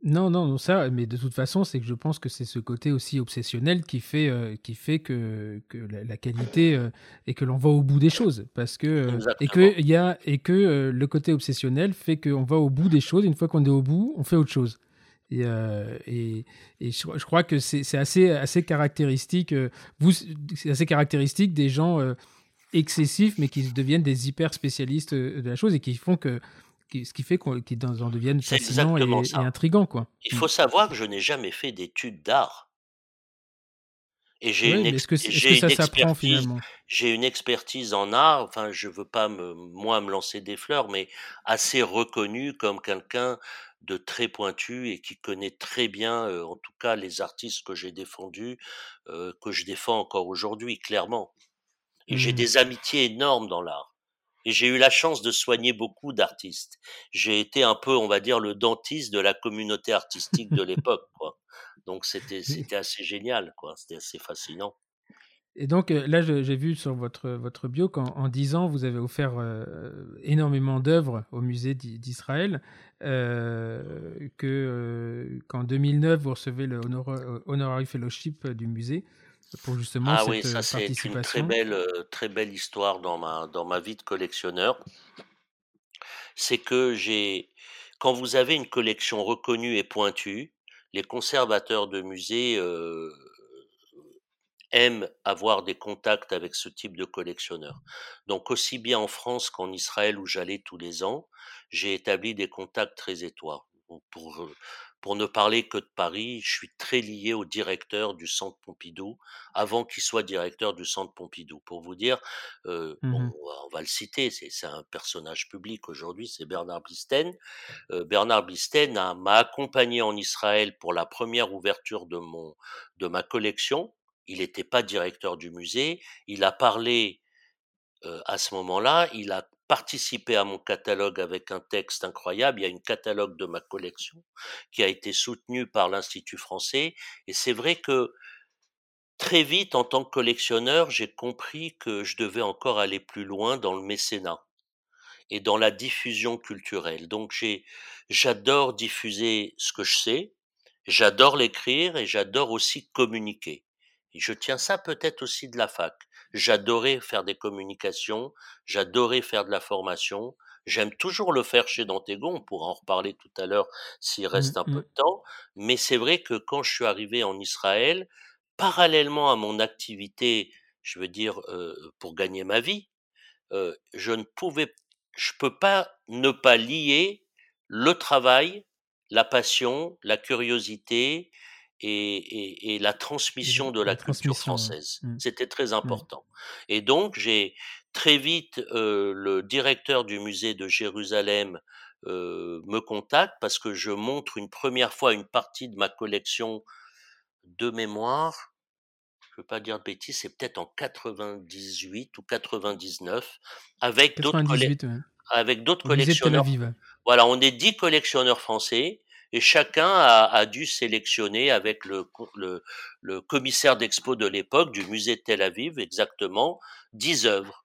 Non, non, non, ça, mais de toute façon, c'est que je pense que c'est ce côté aussi obsessionnel qui fait, euh, qui fait que, que la, la qualité euh, et que l'on va au bout des choses. Parce que, euh, et que, y a, et que euh, le côté obsessionnel fait qu'on va au bout des choses. Une fois qu'on est au bout, on fait autre chose. Et, euh, et, et je, je crois que c'est assez, assez caractéristique. euh, vous, c'est assez caractéristique des gens euh, excessifs, mais qui deviennent des hyper spécialistes de la chose et qui font que, qui- ce qui fait qu'ils en en deviennent fascinants et, et intrigants, quoi. Il faut savoir que je n'ai jamais fait d'études d'art. Et j'ai Oui, une, ex- une s'apprend expertise, finalement? j'ai une expertise en art. Enfin, je veux pas me, moi, me lancer des fleurs, mais assez reconnue comme quelqu'un de très pointu et qui connaît très bien, euh, en tout cas, les artistes que j'ai défendus, euh, que je défends encore aujourd'hui, clairement. Et j'ai Hmm. des amitiés énormes dans l'art. Et j'ai eu la chance de soigner beaucoup d'artistes. J'ai été un peu, on va dire, le dentiste de la communauté artistique de l'époque, quoi. Donc c'était c'était assez génial, quoi. C'était assez fascinant. Et donc là, j'ai vu sur votre, votre bio qu'en en 10 ans, vous avez offert euh, énormément d'œuvres au musée d'I- d'Israël, euh, que, euh, qu'en 2009, vous recevez le honor- Honorary Fellowship du musée pour justement Ah oui, cette ça euh, c'est une très belle, euh, très belle histoire dans ma dans ma vie de collectionneur. C'est que j'ai, quand vous avez une collection reconnue et pointue, les conservateurs de musées euh, aiment avoir des contacts avec ce type de collectionneurs. Donc aussi bien en France qu'en Israël où j'allais tous les ans, j'ai établi des contacts très étroits. Pour, pour, euh, pour ne parler que de Paris, je suis très lié au directeur du Centre Pompidou, avant qu'il soit directeur du Centre Pompidou. Pour vous dire, euh, Mhm. on va, on va le citer, c'est un personnage public aujourd'hui, c'est Bernard Blisten. Euh, Bernard Blisten m'a accompagné en Israël pour la première ouverture de mon de ma collection. Il n'était pas directeur du musée. Il a parlé à ce moment-là. Il a participé à mon catalogue avec un texte incroyable. Il y a une catalogue de ma collection qui a été soutenu par l'Institut français. Et c'est vrai que très vite, en tant que collectionneur, j'ai compris que je devais encore aller plus loin dans le mécénat et dans la diffusion culturelle. Donc j'adore diffuser ce que je sais, j'adore l'écrire et j'adore aussi communiquer. Je tiens ça peut-être aussi de la fac. J'adorais faire des communications, j'adorais faire de la formation. J'aime toujours le faire chez Dantégon, on pourra en reparler tout à l'heure s'il reste un peu de temps. Mais c'est vrai que quand je suis arrivé en Israël, parallèlement à mon activité, je veux dire, euh, pour gagner ma vie, euh, je ne pouvais, je peux pas ne pas lier le travail, la passion, la curiosité et, et, et la transmission de la la culture ouais. française. Mhm. C'était très Ouais. important. Et donc j'ai très vite euh, le directeur du musée de Jérusalem euh, me contacte parce que je montre une première fois une partie de ma collection de mémoire je veux pas dire de bêtises, c'est peut-être en 98 ou 99, avec d'autres collè- 98, ouais. avec d'autres collectionneurs. Voilà, on est dix collectionneurs français et chacun a, dû sélectionner avec le, co- le, le commissaire d'expo de l'époque du musée de Tel Aviv exactement dix œuvres.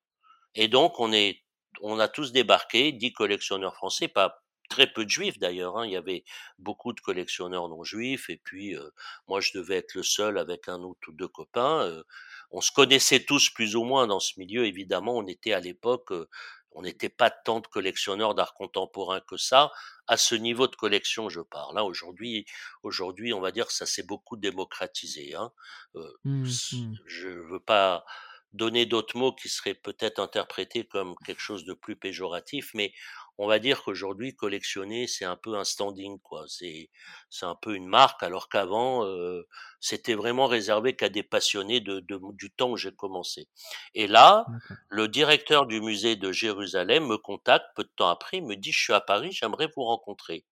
Et donc on est, on a tous débarqué, dix collectionneurs français, pas très peu de juifs d'ailleurs. Hein. Il y avait beaucoup de collectionneurs non juifs et puis euh, moi je devais être le seul avec un autre ou deux copains. Euh, on se connaissait tous plus ou moins dans ce milieu. Évidemment, on était à l'époque, euh, on n'était pas tant de collectionneurs d'art contemporain que ça. À ce niveau de collection, je parle. Hein. Aujourd'hui, aujourd'hui, on va dire que ça s'est beaucoup démocratisé. Hein. Euh, s- mhm. je veux pas donner d'autres mots qui seraient peut-être interprétés comme quelque chose de plus péjoratif, mais on va dire qu'aujourd'hui, collectionner, c'est un peu un standing, quoi. C'est, c'est un peu une marque, alors qu'avant, euh, c'était vraiment réservé qu'à des passionnés de, de- du temps où j'ai commencé. Et là, le directeur du musée de Jérusalem me contacte peu de temps après, il me dit, je suis à Paris, j'aimerais vous rencontrer.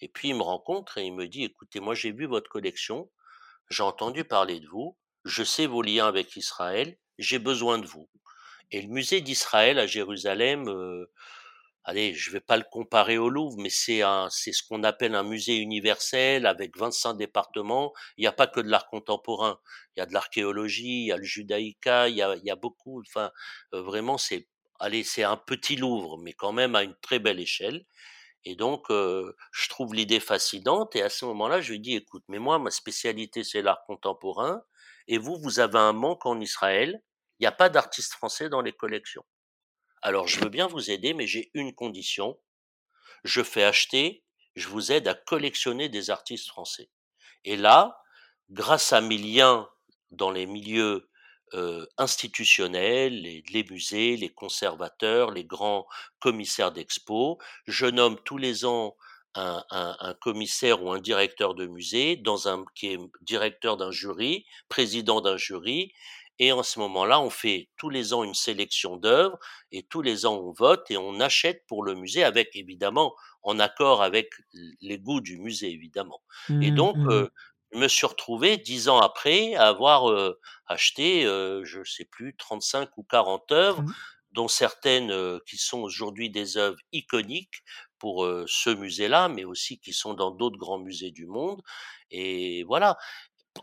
Et puis il me rencontre et il me dit, écoutez, moi j'ai vu votre collection, j'ai entendu parler de vous, je sais vos liens avec Israël, j'ai besoin de vous. Et le musée d'Israël à Jérusalem euh, allez, je vais pas le comparer au Louvre, mais c'est un, c'est ce qu'on appelle un musée universel avec 25 départements. Il n'y a pas que de l'art contemporain. Il y a de l'archéologie, il y a le judaïka, il y a, il y a beaucoup. Enfin, euh, vraiment, c'est, allez, c'est un petit Louvre, mais quand même à une très belle échelle. Et donc, euh, je trouve l'idée fascinante. Et à ce moment-là, je lui dis, écoute, mais moi, ma spécialité, c'est l'art contemporain. Et vous, vous avez un manque en Israël. Il n'y a pas d'artistes français dans les collections. Alors, je veux bien vous aider, mais j'ai une condition. Je fais acheter, je vous aide à collectionner des artistes français. Et là, grâce à mes liens dans les milieux euh, institutionnels, les, musées, les conservateurs, les grands commissaires d'expo, je nomme tous les ans un, commissaire ou un directeur de musée dans un, qui est directeur d'un jury, président d'un jury, et en ce moment-là, on fait tous les ans une sélection d'œuvres et tous les ans on vote et on achète pour le musée avec évidemment en accord avec les goûts du musée évidemment. Mmh, et donc mmh. euh, je me suis retrouvé dix ans après à avoir euh, acheté, euh, je sais plus, 35 ou 40 œuvres, mmh. dont certaines euh, qui sont aujourd'hui des œuvres iconiques pour ce musée-là, mais aussi qui sont dans d'autres grands musées du monde. Et voilà.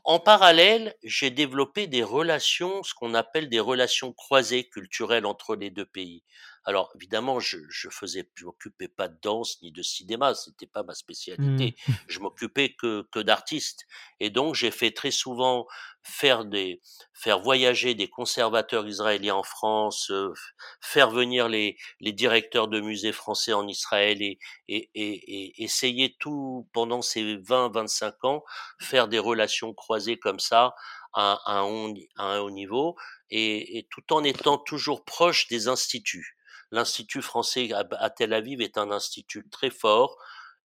En parallèle, j'ai développé des relations, ce qu'on appelle des relations croisées culturelles entre les deux pays. Alors évidemment, je, je faisais, je m'occupais pas de danse ni de cinéma, c'était pas ma spécialité. Mmh. Je m'occupais que, que d'artistes, et donc j'ai fait très souvent faire des, faire voyager des conservateurs israéliens en France, euh, faire venir les, les directeurs de musées français en Israël et, et, et, et essayer tout pendant ces 20-25 ans faire des relations croisées comme ça à, à, un, haut, à un haut niveau et, et tout en étant toujours proche des instituts l'Institut français à, Tel Aviv est un institut très fort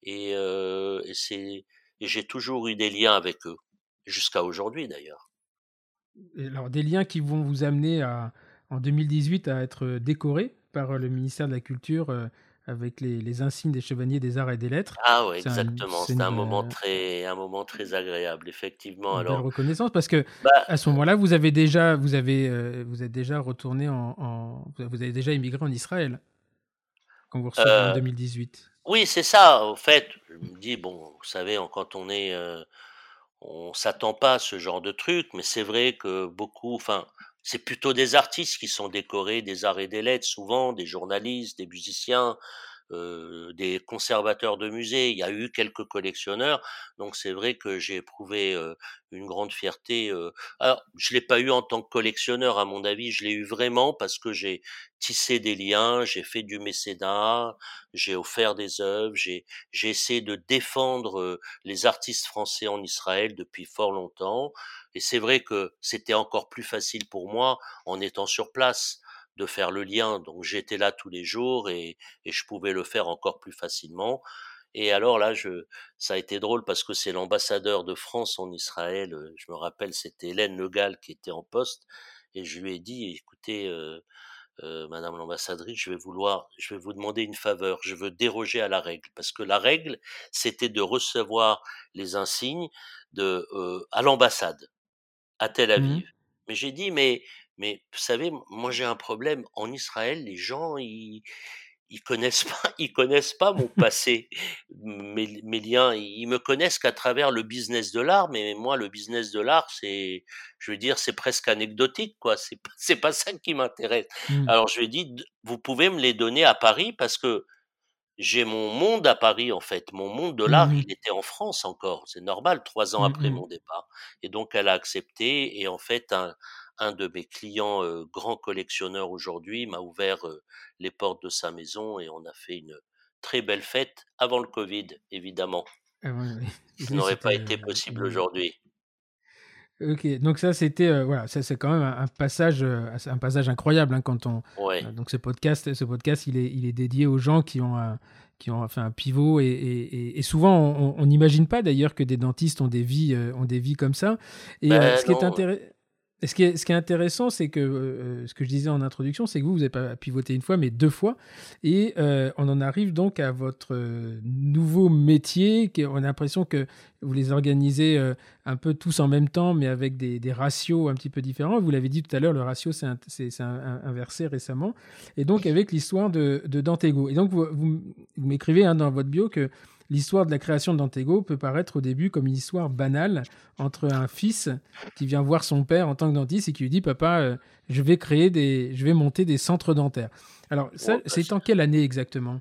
et, euh, et c'est j'ai toujours eu des liens avec eux jusqu'à aujourd'hui d'ailleurs. Alors des liens qui vont vous amener à, en 2018 à être décoré par le ministère de la Culture euh, avec les, les, insignes des chevaliers des arts et des lettres. Ah oui, exactement. C'est un, un, moment euh, très, un moment très agréable, effectivement. Une Alors, belle reconnaissance parce que bah, à ce moment-là, vous avez déjà, vous avez, euh, vous êtes déjà retourné en, en, vous avez déjà immigré en Israël quand vous recevez euh, en 2018. Oui, c'est ça. Au fait, je me dis bon, vous savez, quand on est, euh, on s'attend pas à ce genre de truc, mais c'est vrai que beaucoup, enfin, c'est plutôt des artistes qui sont décorés des arts et des lettres, souvent des journalistes, des musiciens, euh, des conservateurs de musées. Il y a eu quelques collectionneurs, donc c'est vrai que j'ai éprouvé euh, une grande fierté. Euh. Alors, je l'ai pas eu en tant que collectionneur, à mon avis, je l'ai eu vraiment parce que j'ai tissé des liens, j'ai fait du mécénat, j'ai offert des œuvres, j'ai essayé de défendre euh, les artistes français en Israël depuis fort longtemps. Et c'est vrai que c'était encore plus facile pour moi en étant sur place de faire le lien. Donc j'étais là tous les jours et, et, je pouvais le faire encore plus facilement. Et alors là, je, ça a été drôle parce que c'est l'ambassadeur de France en Israël. euh, Je me rappelle, c'était Hélène Le Gall qui était en poste. Et je lui ai dit, écoutez, euh, euh, Madame l'ambassadrice, je vais vouloir, je vais vous demander une faveur. Je veux déroger à la règle parce que la règle, c'était de recevoir les insignes de euh, à l'ambassade à Tel Mmh. Aviv. Mais j'ai dit, mais mais vous savez, moi j'ai un problème en Israël. Les gens, ils ils connaissent pas, ils connaissent pas mon passé, mes, mes liens. Ils me connaissent qu'à travers le business de l'art. Mais moi, le business de l'art, c'est, je veux dire, c'est presque anecdotique, quoi. C'est pas, c'est pas ça qui m'intéresse. Mmh. Alors je lui ai dit, vous pouvez me les donner à Paris parce que j'ai mon monde à Paris en fait. Mon monde de l'art, Mmh. il était en France encore. C'est normal, trois ans Mmh, après mmh. mon départ. Et donc elle a accepté. Et en fait, un, un de mes clients euh, grands collectionneurs aujourd'hui m'a ouvert euh, les portes de sa maison et on a fait une très belle fête avant le Covid, évidemment. Ah ouais, ouais. Ce Oui, n'aurait pas été possible aujourd'hui. Ok, donc ça c'était euh, voilà, ça c'est quand même un, un passage, euh, un passage incroyable hein, quand on Ouais. euh, donc ce podcast, ce podcast il est il est dédié aux gens qui ont un, qui ont fait un pivot et, et, et- et souvent on n'imagine pas d'ailleurs que des dentistes ont des vies ont des vies comme ça et Ben ce qui est non, ce qui est, intéressant, c'est que euh, ce que je disais en introduction, c'est que vous, vous n'avez pas pivoté une fois, mais deux fois. Et euh, on en arrive donc à votre euh, nouveau métier. On a l'impression que vous les organisez un peu tous en même temps, mais avec des, ratios un petit peu différents. Vous l'avez dit tout à l'heure, le ratio s'est inversé récemment. Et donc, avec l'histoire de, de, Dantego. Et donc, vous m'écrivez hein, dans votre bio que l'histoire de la création d'Antego peut paraître au début comme une histoire banale entre un fils qui vient voir son père en tant que dentiste et qui lui dit Papa, euh, je vais créer des, je vais monter des centres dentaires. Alors, ça, bah, c'est en quelle année exactement?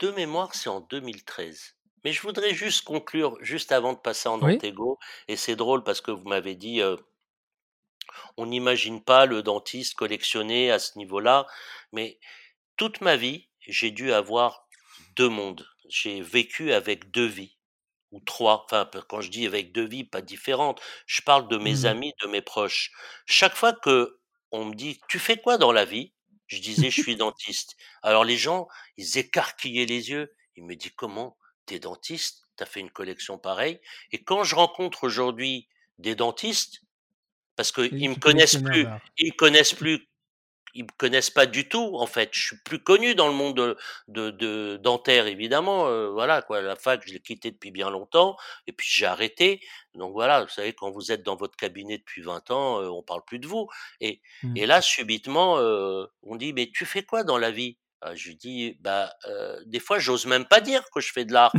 De mémoire, c'est en 2013. Mais je voudrais juste conclure, juste avant de passer en Antego, et c'est drôle parce que vous m'avez dit, euh, on n'imagine pas le dentiste collectionner à ce niveau-là, mais toute ma vie, j'ai dû avoir deux mondes j'ai vécu avec deux vies ou trois. Enfin, quand je dis avec deux vies, pas différentes. Je parle de mes mmh amis, de mes proches. Chaque fois que on me dit, tu fais quoi dans la vie? Je disais, je suis dentiste. Alors les gens, ils écarquillaient les yeux. Ils me disent, comment? T'es dentiste? T'as fait une collection pareille? Et quand je rencontre aujourd'hui des dentistes, parce qu'ils me connaissent plus, ils me connaissent plus ils me connaissent pas du tout en fait. Je suis plus connu dans le monde de, de, de dentaire évidemment. Euh, voilà quoi, la fac je l'ai quitté depuis bien longtemps et puis j'ai arrêté. Donc voilà, vous savez quand vous êtes dans votre cabinet depuis 20 ans, euh, on parle plus de vous. Et, mmh. et là subitement euh, on dit mais tu fais quoi dans la vie? Ah, Je lui dis bah des fois j'ose même pas dire que je fais de l'art.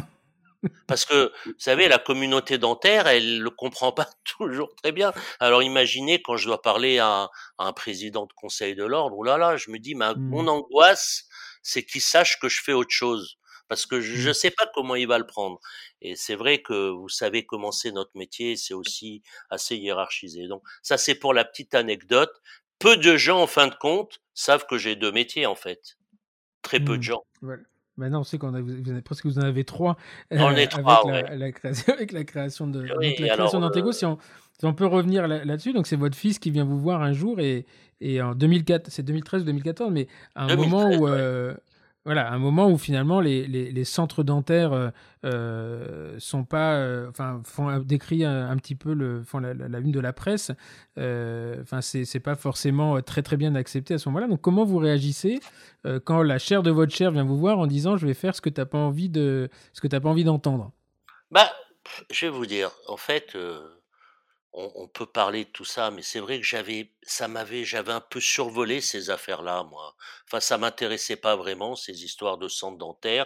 Parce que, vous savez, la communauté dentaire, elle le comprend pas toujours très bien. Alors imaginez quand je dois parler à, un président de conseil de l'ordre, oh là là, je me dis, ma, mon mmh. angoisse, c'est qu'il sache que je fais autre chose. Parce que je ne mmh. sais pas comment il va le prendre. Et c'est vrai que vous savez comment c'est notre métier, c'est aussi assez hiérarchisé. Donc ça, c'est pour la petite anecdote. Peu de gens, en fin de compte, savent que j'ai deux métiers, en fait. Très peu de mmh. gens. Maintenant, on sait qu'on a, vous avez, presque vous en avez trois, euh, avec, la, création, avec la création de d'Antego. Si, on, si on peut revenir là-dessus, donc c'est votre fils qui vient vous voir un jour et, et en 2004, c'est 2013 ou 2014, mais à un moment où, euh, voilà, un moment où finalement les, les, centres dentaires euh, euh sont pas, euh, font décrit un, petit peu le, font la, la, une de la presse. Euh, enfin, c'est pas forcément très très bien accepté à ce moment-là. Donc, comment vous réagissez quand la chair de votre chair vient vous voir en disant je vais faire ce que t'as pas envie de, ce que t'as pas envie d'entendre? Bah, je vais vous dire, en fait on, peut parler de tout ça, mais c'est vrai que j'avais, ça m'avait, j'avais un peu survolé ces affaires-là, moi. Enfin, ça m'intéressait pas vraiment ces histoires de centre dentaire.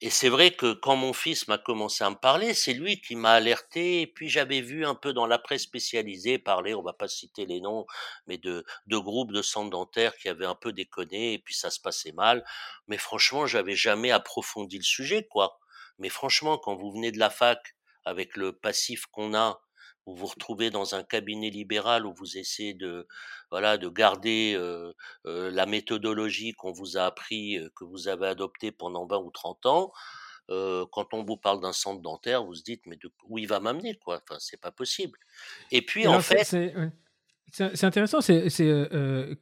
Et c'est vrai que quand mon fils m'a commencé à me parler, c'est lui qui m'a alerté. Et puis j'avais vu un peu dans la presse spécialisée parler, on va pas citer les noms, mais de, de groupes de centres dentaires qui avaient un peu déconné et puis ça se passait mal. Mais franchement, j'avais jamais approfondi le sujet, quoi. Mais franchement, quand vous venez de la fac avec le passif qu'on a, vous vous retrouvez dans un cabinet libéral où vous essayez de voilà de garder euh, euh, la méthodologie qu'on vous a appris, euh, que vous avez adoptée pendant 20 ou 30 ans. quand on vous parle d'un centre dentaire, vous vous dites mais de, où il va m'amener quoi? Enfin, c'est pas possible. Et puis en fait, c'est intéressant. C'est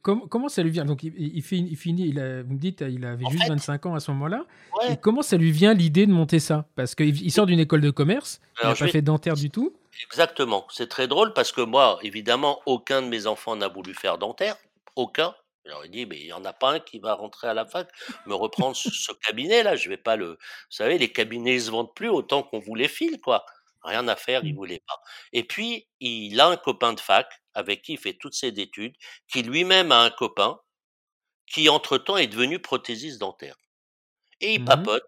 comment ça lui vient? Donc il, il, il finit il a, vous me dites, il avait juste 25 ans à ce moment-là. Et comment ça lui vient l'idée de monter ça? Parce qu'il sort d'une école de commerce, il n'a pas fait dentaire du tout. Exactement. C'est très drôle parce que moi, évidemment, aucun de mes enfants n'a voulu faire dentaire. Aucun. Alors il dit, mais il n'y en a pas un qui va rentrer à la fac, me reprendre ce, cabinet-là. Je vais pas le. Vous savez, les cabinets ne se vendent plus autant qu'on vous les file, quoi. Rien à faire, il mmh. voulait pas. Et puis, il a un copain de fac avec qui il fait toutes ses études, qui lui-même a un copain qui, entre-temps, est devenu prothésiste dentaire. Et il mmh papote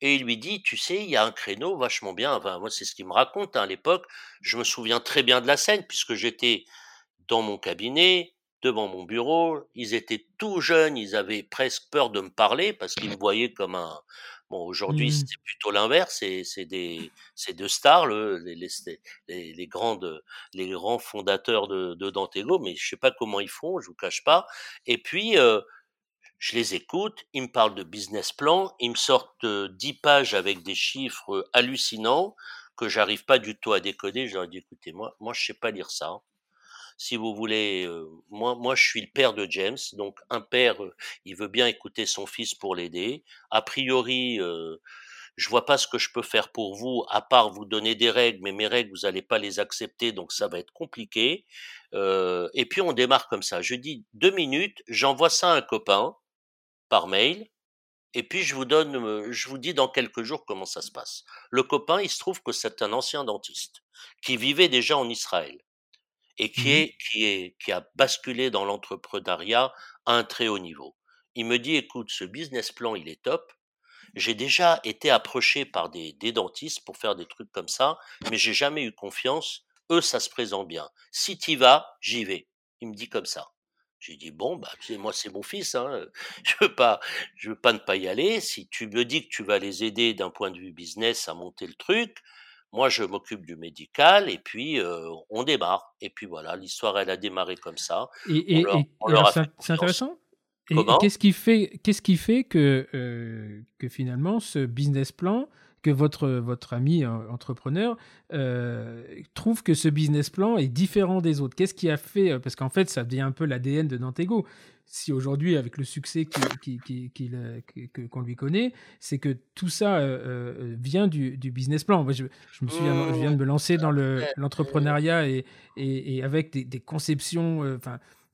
et il lui dit, tu sais, il y a un créneau vachement bien. Enfin, moi, c'est ce qu'il me raconte hein, à l'époque. Je me souviens très bien de la scène puisque j'étais dans mon cabinet, devant mon bureau. Ils étaient tout jeunes, ils avaient presque peur de me parler parce qu'ils me voyaient comme un. Bon, aujourd'hui, mmh. c'est plutôt l'inverse. C'est des, c'est deux stars, le, les, les, les, grandes, les grands fondateurs de, de Dantego, mais je sais pas comment ils font, je vous cache pas. Et puis, euh, je les écoute, ils me parlent de business plan, ils me sortent dix pages avec des chiffres hallucinants que j'arrive pas du tout à décoder. Je leur dis, écoutez, moi, moi, je sais pas lire ça. Si vous voulez, euh, moi, moi, je suis le père de James, donc un père, il veut bien écouter son fils pour l'aider. A priori, euh, je vois pas ce que je peux faire pour vous, à part vous donner des règles, mais mes règles, vous n'allez pas les accepter, donc ça va être compliqué. Euh, et puis on démarre comme ça. Je dis deux minutes, j'envoie ça à un copain par mail, et puis je vous donne, euh, je vous dis dans quelques jours comment ça se passe. Le copain, il se trouve que c'est un ancien dentiste qui vivait déjà en Israël et qui Mmh est qui est qui a basculé dans l'entrepreneuriat à un très haut niveau. Il me dit écoute, ce business plan, il est top. J'ai déjà été approché par des, des dentistes pour faire des trucs comme ça, mais j'ai jamais eu confiance. Eux, ça se présente bien. Si t'y vas, j'y vais. Il me dit comme ça. J'ai dit bon bah moi c'est mon fils hein, je veux pas je veux pas ne pas y aller. Si tu me dis que tu vas les aider d'un point de vue business à monter le truc moi je m'occupe du médical et puis euh, on démarre. Et puis voilà l'histoire elle a démarré comme ça. Et, c'est intéressant? Qu'est-ce qui fait, qu'est-ce qui fait que, euh, que finalement ce business plan, que votre, votre ami euh, entrepreneur euh, trouve que ce business plan est différent des autres Qu'est-ce qui a fait euh, Parce qu'en fait, ça devient un peu l'ADN de Dantego. Si aujourd'hui, avec le succès qu'on lui connaît, c'est que tout ça euh, vient du, du business plan. Moi, je, je me souviens, je viens Mmh, de me lancer dans le- mmh, l'entrepreneuriat et, et, et avec des, des conceptions. euh,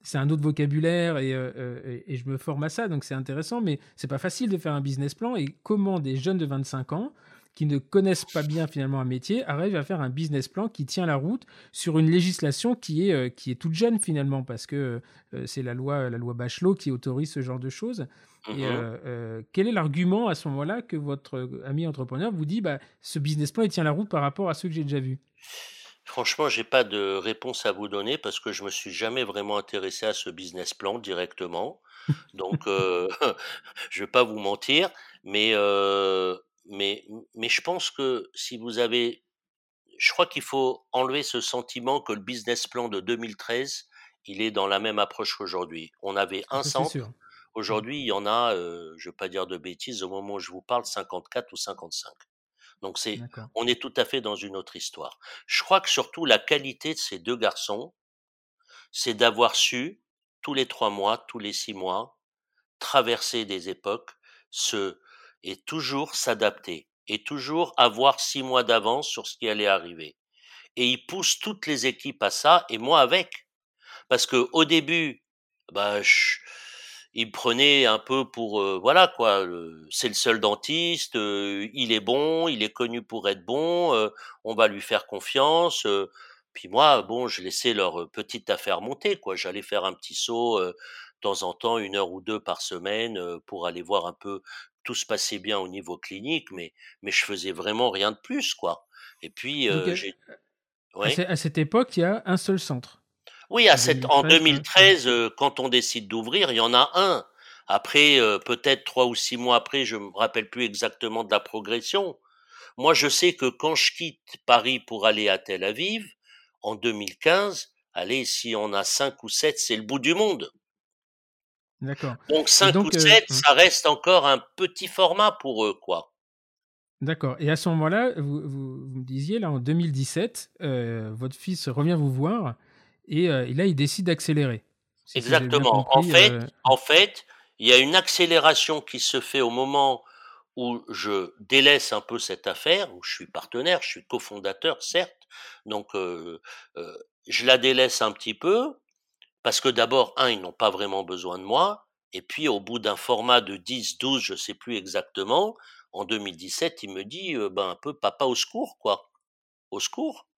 c'est un autre vocabulaire et, euh, et je me forme à ça, donc c'est intéressant, mais c'est pas facile de faire un business plan. Et comment des jeunes de 25 ans qui ne connaissent pas bien finalement un métier arrivent à faire un business plan qui tient la route sur une législation qui est, euh, qui est toute jeune finalement, parce que euh, c'est la loi, la loi Bachelot qui autorise ce genre de choses. Et mmh. euh, euh, quel est l'argument à ce moment-là que votre ami entrepreneur vous dit bah, ce business plan il tient la route par rapport à ceux que j'ai déjà vus? Franchement, j'ai pas de réponse à vous donner parce que je me suis jamais vraiment intéressé à ce business plan directement. Donc, euh, je vais pas vous mentir, mais euh, mais mais je pense que si vous avez, je crois qu'il faut enlever ce sentiment que le business plan de 2013, il est dans la même approche qu'aujourd'hui. On avait un centre, sûr. Mm. aujourd'hui il y en a, euh, je vais pas dire de bêtises, au moment où je vous parle, 54 ou 55. Donc c'est, on est tout à fait dans une autre histoire. Je crois que surtout la qualité de ces deux garçons, c'est d'avoir su tous les trois mois, tous les six mois, traverser des époques, se et toujours s'adapter et toujours avoir six mois d'avance sur ce qui allait arriver. Et ils poussent toutes les équipes à ça et moi avec, parce que au début, bah, il me prenait un peu pour euh, voilà quoi c'est le seul dentiste euh, il est bon il est connu pour être bon euh, on va lui faire confiance puis moi bon je laissais leur petite affaire monter quoi. J'allais faire un petit saut de temps en temps une heure ou deux par semaine pour aller voir un peu tout se passait bien au niveau clinique mais mais je faisais vraiment rien de plus quoi et puis euh, j'ai à, ouais ce- à cette époque, il y a un seul centre. Oui, à En cette, en 2013, ouais. 2013, euh, quand on décide d'ouvrir, il y en a un. Après, euh, peut-être trois ou six mois après, je me rappelle plus exactement de la progression. Moi, je sais que quand je quitte Paris pour aller à Tel Aviv, en 2015, allez, si on a cinq ou sept, c'est le bout du monde. D'accord. Donc Et cinq ou donc, euh, sept, hum, ça reste encore un petit format pour eux, quoi. d'accord. Et à ce moment-là, vous, vous- vous me disiez, là, en 2017, euh, votre fils revient vous voir et, euh, et là, il décide d'accélérer. Si, Exactement. En fait, en fait, il y a une accélération qui se fait au moment où je délaisse un peu cette affaire, où je suis partenaire, je suis cofondateur, certes. Donc, je la délaisse un petit peu parce que d'abord, un, ils n'ont pas vraiment besoin de moi. Et puis, au bout d'un format de 10, 12, je sais plus exactement, en 2017, il me dit, euh, ben, un peu, papa au secours, quoi. Au secours.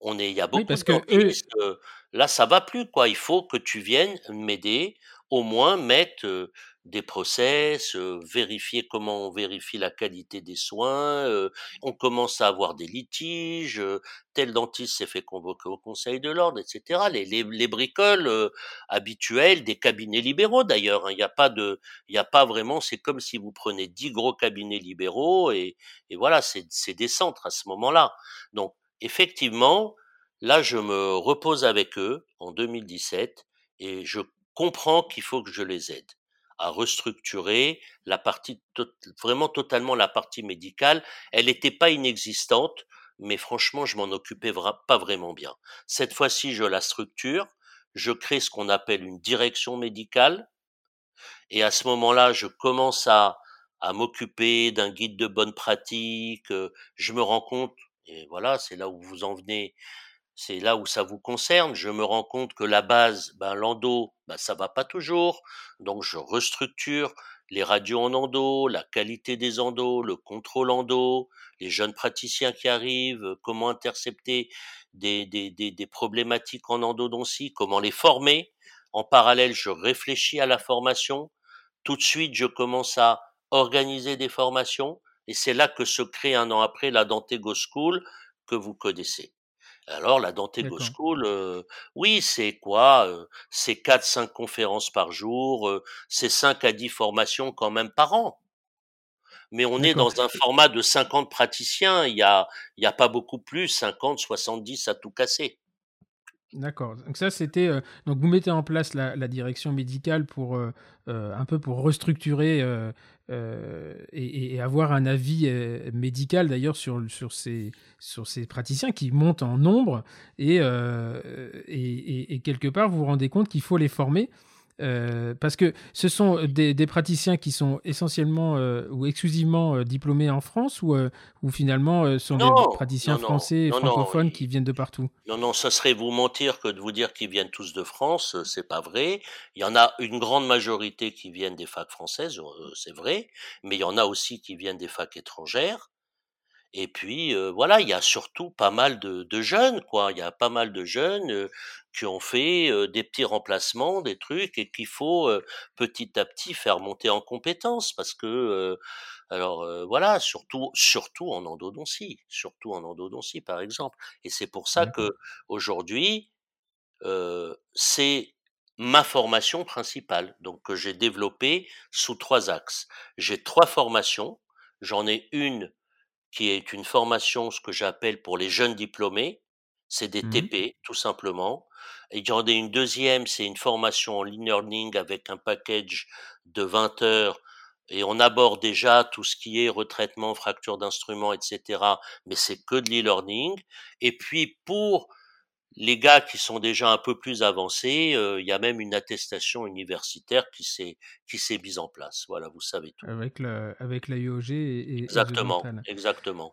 On est, il y a Oui, beaucoup parce de que eux, euh, là, ça va plus, quoi. Il faut que tu viennes m'aider, au moins mettre des process, euh, vérifier comment on vérifie la qualité des soins. euh, on commence à avoir des litiges. euh, tel dentiste s'est fait convoquer au Conseil de l'ordre, etc. Les, les, les bricoles habituelles des cabinets libéraux, d'ailleurs. hein. Il n'y a pas de, il a pas vraiment. C'est comme si vous prenez dix gros cabinets libéraux et, et voilà, c'est des centres à ce moment-là. Donc effectivement, là, je me repose avec eux en 2017 et je comprends qu'il faut que je les aide à restructurer la partie, vraiment totalement la partie médicale. Elle n'était pas inexistante, mais franchement, je m'en occupais pas vraiment bien. Cette fois-ci, je la structure, je crée ce qu'on appelle une direction médicale, et à ce moment-là, je commence à, à m'occuper d'un guide de bonne pratique. Je me rends compte, et voilà, c'est là où vous en venez, c'est là où ça vous concerne. Je me rends compte que la base, ben, l'endo, ben, ça va pas toujours. Donc, je restructure les radios en endo, la qualité des endos, le contrôle endo, les jeunes praticiens qui arrivent, comment intercepter des, des, des, des problématiques en endodontie, comment les former. En parallèle, je réfléchis à la formation. Tout de suite, je commence à organiser des formations. Et c'est là que se crée un an après la Dantego School que vous connaissez. Alors la Dantego School, euh, oui, c'est quoi euh, C'est 4-5 conférences par jour, euh, c'est 5 à 10 formations quand même par an. Mais on est dans un format de 50 praticiens, il n'y a, y a pas beaucoup plus, 50, 70 à tout casser. D'accord. Donc ça, c'était donc vous mettez en place la, direction médicale pour un peu pour restructurer et, avoir un avis médical d'ailleurs sur sur ces sur ces praticiens qui montent en nombre et, et, quelque part vous vous rendez compte qu'il faut les former euh, parce que ce sont des, praticiens qui sont essentiellement euh, ou exclusivement euh, diplômés en France ou, ou finalement sont des praticiens français et francophones qui viennent de partout? Non, non, ça serait vous mentir que de vous dire qu'ils viennent tous de France, c'est pas vrai. Il y en a une grande majorité qui viennent des facs françaises, c'est vrai, mais il y en a aussi qui viennent des facs étrangères. Et puis voilà, il y a surtout pas mal de, de, jeunes, quoi. Il y a pas mal de jeunes qui ont fait des petits remplacements, des trucs, et qu'il faut petit à petit faire monter en compétences, parce que alors voilà, surtout surtout en endodontie, surtout en endodontie par exemple. Et c'est pour ça que aujourd'hui, c'est ma formation principale, donc que j'ai développée sous trois axes. J'ai trois formations. J'en ai une qui est une formation, ce que j'appelle pour les jeunes diplômés. C'est des mmh TP, tout simplement. Et il y en a une deuxième, c'est une formation en e-learning avec un package de 20 heures. Et on aborde déjà tout ce qui est retraitement, fracture d'instruments, etc. Mais c'est que de l'e-learning. Et puis pour les gars qui sont déjà un peu plus avancés, il y a même une attestation universitaire qui s'est qui s'est mise en place. Voilà, vous savez tout. Avec la avec la IOG et, exactement, exactement.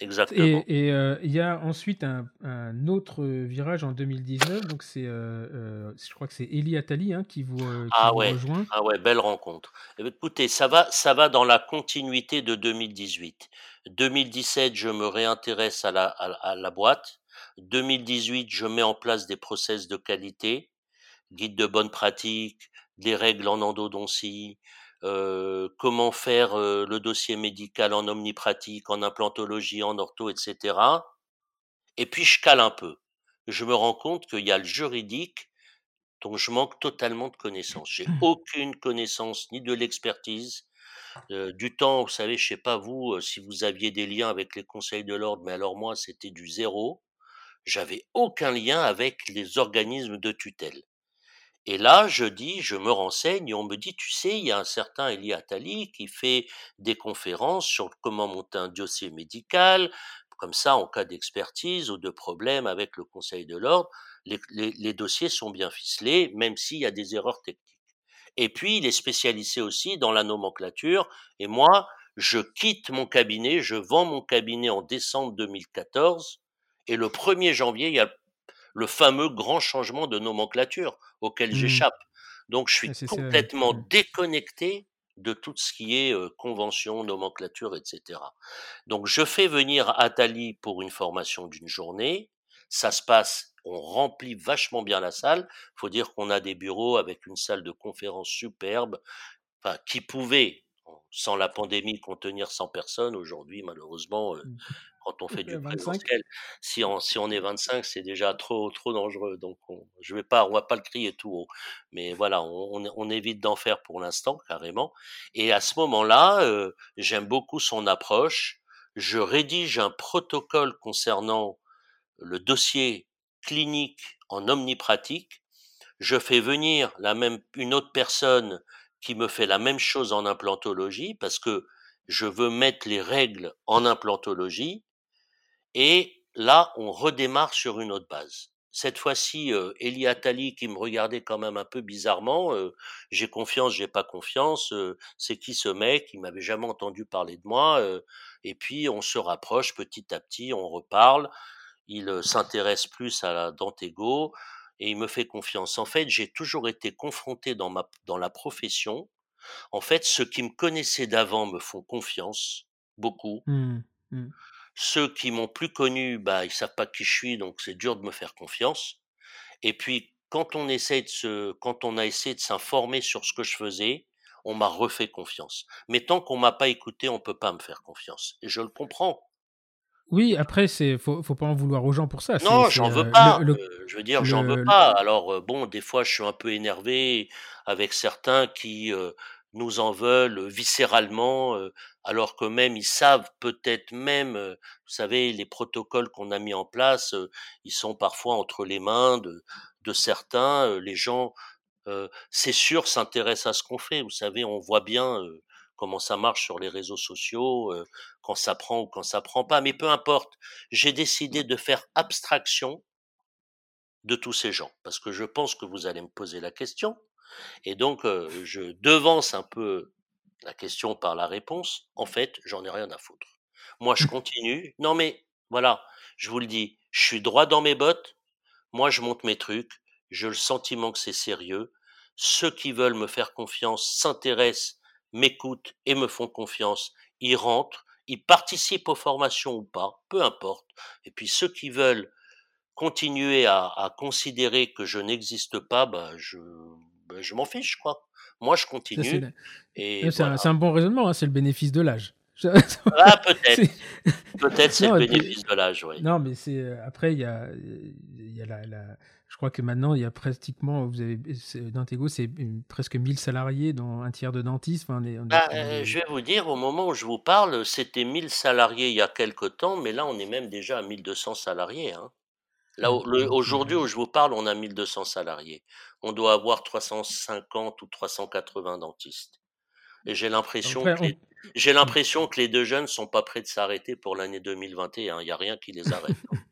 Exactement. Et il y a ensuite un, un, autre virage en 2019, donc c'est, je crois que c'est Eli Atali hein, qui vous, ah ouais. rejoint. Ah ouais, belle rencontre. Eh ben, écoutez, ça va, ça va dans la continuité de 2018. 2017, je me réintéresse à la, à la boîte. 2018, je mets en place des process de qualité, guide de bonne pratique, des règles en endodontie, euh, comment faire euh, le dossier médical en omnipratique, en implantologie, en ortho, etc. Et puis je cale un peu. Je me rends compte qu'il y a le juridique dont je manque totalement de connaissances. J'ai mmh. aucune connaissance ni de l'expertise, euh, du temps, vous savez, je sais pas vous, si vous aviez des liens avec les conseils de l'ordre, mais alors moi, c'était du zéro j'avais aucun lien avec les organismes de tutelle. Et là, je dis, je me renseigne on me dit, tu sais, il y a un certain Elie Attali qui fait des conférences sur comment monter un dossier médical, comme ça, en cas d'expertise ou de problème avec le Conseil de l'ordre, les, les, dossiers sont bien ficelés, même s'il y a des erreurs techniques. Et puis, il est spécialisé aussi dans la nomenclature. Et moi, je quitte mon cabinet, je vends mon cabinet en décembre 2014 et le 1er janvier, il y a le fameux grand changement de nomenclature auquel mmh. j'échappe. Donc je suis complètement déconnecté de tout ce qui est convention, nomenclature, etc. Donc je fais venir Atali pour une formation d'une journée. Ça se passe, on remplit vachement bien la salle. Il faut dire qu'on a des bureaux avec une salle de conférence superbe, enfin, qui pouvait, sans la pandémie, contenir 100 personnes. Aujourd'hui, malheureusement, mmh quand on fait du présentiel. Si on, si on est 25, c'est déjà trop, trop dangereux. Donc, on, je vais pas, on va pas le crier tout haut. Mais voilà, on, on évite d'en faire pour l'instant, carrément. Et à ce moment-là, euh, j'aime beaucoup son approche. Je rédige un protocole concernant le dossier clinique en omnipratique. Je fais venir la même, une autre personne qui me fait la même chose en implantologie parce que je veux mettre les règles en implantologie et là, on redémarre sur une autre base. cette fois-ci, heu, Elie Attali qui me regardait quand même un peu bizarrement, heu, j'ai confiance, j'ai pas confiance, heu, c'est qui ce mec? Il m'avait jamais entendu parler de moi, heu et puis on se rapproche petit à petit, on reparle. Il, heu, s'intéresse plus à la Dantego et il me fait confiance. En fait, j'ai toujours été confronté dans ma dans la profession. En fait, ceux qui me connaissaient d'avant me font confiance, beaucoup. Mmh. Mmh. Ceux qui m'ont plus connu, bah, ils savent pas qui je suis, donc c'est dur de me faire confiance. Et puis, quand on essaie de se, quand on a essayé de s'informer sur ce que je faisais, on m'a refait confiance. Mais tant qu'on m'a pas écouté, on peut pas me faire confiance. Et je le comprends. Oui, après, c'est faut, faut pas en vouloir aux gens pour ça. Non, j'en veux euh, pas. le, le, Heu, je veux dire, j'en veux le, pas. Alors, heu, bon, des fois, je suis un peu énervé avec certains qui, nous en veulent, viscéralement, alors que même ils savent peut-être même, heu, vous savez, les protocoles qu'on a mis en place, heu, ils sont parfois entre les mains de certains, heu, les gens, c'est sûr, s'intéressent à ce qu'on fait. Vous savez, on voit bien, comment ça marche sur les réseaux sociaux, quand ça prend ou quand ça prend pas, mais peu importe. J'ai décidé de faire abstraction de tous ces gens, parce que je pense que vous allez me poser la question, et donc euh, je devance un peu la question par la réponse. En fait, j'en ai rien à foutre. Moi, je continue. Non, mais voilà, je vous le dis, je suis droit dans mes bottes. Moi, je monte mes trucs. J'ai le sentiment que c'est sérieux. Ceux qui veulent me faire confiance s'intéressent, m'écoutent et me font confiance. Ils rentrent, ils participent aux formations ou pas, peu importe. Et puis ceux qui veulent continuer à, à considérer que je n'existe pas, bah, je, bah, je m'en fiche, quoi. Moi, je continue c'est un, voilà. c'est un bon raisonnement. hein, c'est le bénéfice de l'âge. Ah, peut-être, C'est- peut-être c'est non, le bénéfice de l'âge, oui. non, mais c'est euh, après il y a, il y a la, la- je crois que maintenant il y a pratiquement, vous avez, Dantego, c'est presque 1000 salariés, dont un tiers de dentistes. Enfin, on est, on est Bah, euh, je vais vous dire, au moment où je vous parle, c'était 1000 salariés il y a quelque temps, mais là, on est même déjà à 1200 salariés. Hein. Là, le- donc, aujourd'hui euh, où je vous parle, on a 1200 salariés. On doit avoir 350 ou 380 dentistes. Et j'ai l'impression que les, j'ai l'impression que les deux jeunes sont pas prêts de s'arrêter pour l'année 2021. Il n'y a rien qui les arrête.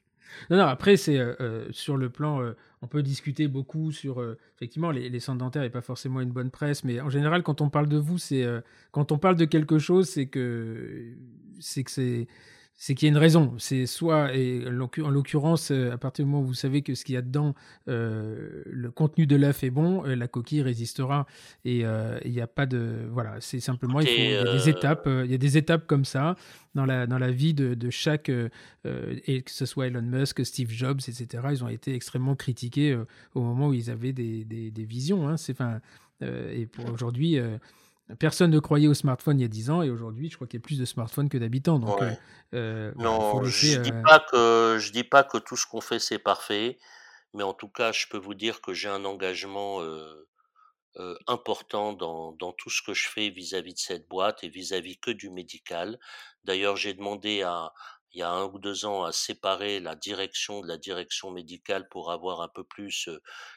Non, non, après, c'est euh, sur le plan. euh, on peut discuter beaucoup sur. euh, effectivement, les, les centres dentaires n'est pas forcément une bonne presse, mais en général, quand on parle de vous, c'est. quand on parle de quelque chose, c'est que. C'est que c'est. C'est qu'il y a une raison. C'est soit, et en l'occur- en l'occurrence, euh, à partir du moment où vous savez que ce qu'il y a dedans, euh, le contenu de l'œuf est bon, euh, la coquille résistera. Et euh, il n'y a pas de. Voilà, c'est simplement. Il, faut, il Écoutez, y a des euh, étapes. euh, il y a des étapes comme ça dans la, dans la vie de, de chaque. euh, euh, et que ce soit Elon Musk, Steve Jobs, etc., ils ont été extrêmement critiqués euh, au moment où ils avaient des, des, des visions. Hein. C'est, euh, et pour aujourd'hui, euh, personne ne croyait au smartphone il y a 10 ans, et aujourd'hui, je crois qu'il y a plus de smartphones que d'habitants. Donc, ouais. euh, euh, Non, laisser. je dis euh, pas que je dis pas que tout ce qu'on fait c'est parfait, mais en tout cas, je peux vous dire que j'ai un engagement euh, important dans, dans tout ce que je fais vis-à-vis de cette boîte et vis-à-vis que du médical. D'ailleurs, j'ai demandé à, il y a un ou deux ans à séparer la direction de la direction médicale pour avoir un peu plus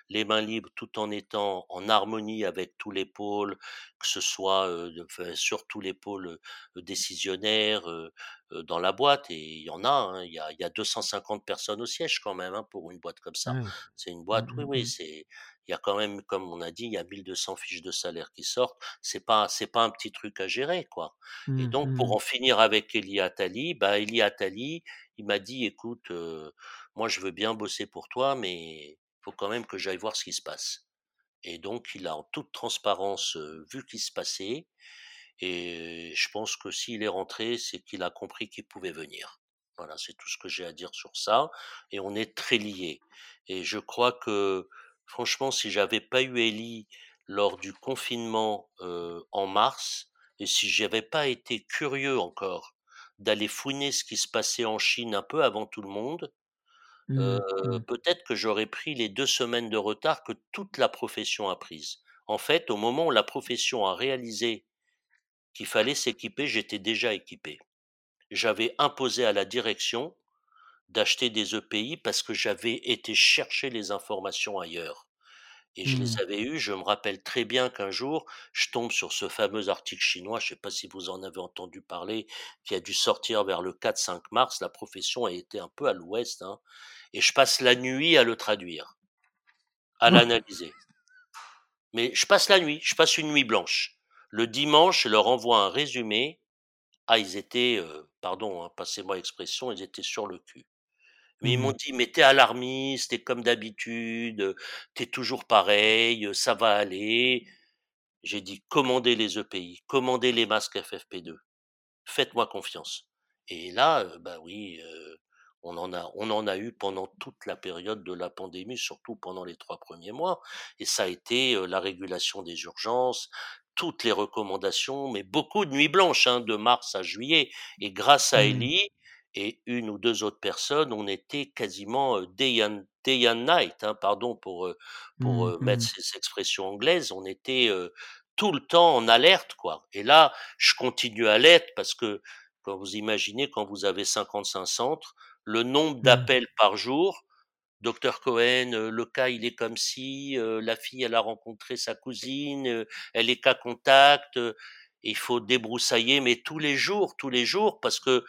les mains libres tout en étant en harmonie avec tous les pôles, que ce soit euh, enfin, sur tous les pôles décisionnaires dans la boîte. Et il y en a, hein, il y a, il y a 250 personnes au siège quand même hein, pour une boîte comme ça. ouais. C'est une Mm, boîte, oui, mm, oui, c'est il y a quand même, comme on a dit, il y a 1200 fiches de salaire qui sortent. C'est pas, c'est pas un petit truc à gérer, quoi. Et Mm, donc, pour mm. en finir avec Elie Attali, bah, Elie Attali, il m'a dit, écoute, euh, moi, je veux bien bosser pour toi, mais faut quand même que j'aille voir ce qui se passe. Et donc, il a en toute transparence euh, vu ce qui se passait. Et je pense que s'il est rentré, c'est qu'il a compris qu'il pouvait venir. Voilà, c'est tout ce que j'ai à dire sur ça. Et on est très liés. Et je crois que, franchement, si j'avais pas eu Ellie lors du confinement euh, en mars, et si j'avais pas été curieux encore d'aller fouiner ce qui se passait en Chine un peu avant tout le monde, euh, Mm, mm. peut-être que j'aurais pris les deux semaines de retard que toute la profession a prises. En fait, au moment où la profession a réalisé qu'il fallait s'équiper, j'étais déjà équipé. J'avais imposé à la direction d'acheter des EPI parce que j'avais été chercher les informations ailleurs. Et je les Mmh. avais eus. Je me rappelle très bien qu'un jour, je tombe sur ce fameux article chinois, je ne sais pas si vous en avez entendu parler, qui a dû sortir vers le 4-5 mars. La profession a été un peu à l'ouest, hein, et je passe la nuit à le traduire, à l'analyser. Mais je passe la nuit, je passe une nuit blanche. Le dimanche, je leur envoie un résumé. Ah, ils étaient, euh, pardon, hein, passez-moi l'expression, ils étaient sur le cul. Mais ils m'ont Mmh. dit: «Mais t'es alarmiste, t'es comme d'habitude, heu, tu toujours pareil, heu, ça va aller». J'ai dit: «Commandez les EPI, commandez les masques FFP2, faites-moi confiance». Et là, heu, bah, oui, on en a on en a eu pendant toute la période de la pandémie, surtout pendant les 3 premiers mois et ça a été, la régulation des urgences, toutes les recommandations, mais beaucoup de nuits blanches, hein, de mars à juillet et grâce à Mmh. Et une ou 2 autres personnes, on était quasiment, day and day and night, hein, pardon pour, pour, Mmh. mettre Mmh. ces expressions anglaises. On était, heu, tout le temps en alerte, quoi et là, je continue à l'être parce que quand vous imaginez, quand vous avez 55 centres, le nombre Mmh. d'appels par jour, docteur Cohen, le cas il est comme ci, heu, la fille elle a rencontré sa cousine, elle est cas contact, il faut débroussailler, mais tous les jours, tous les jours parce que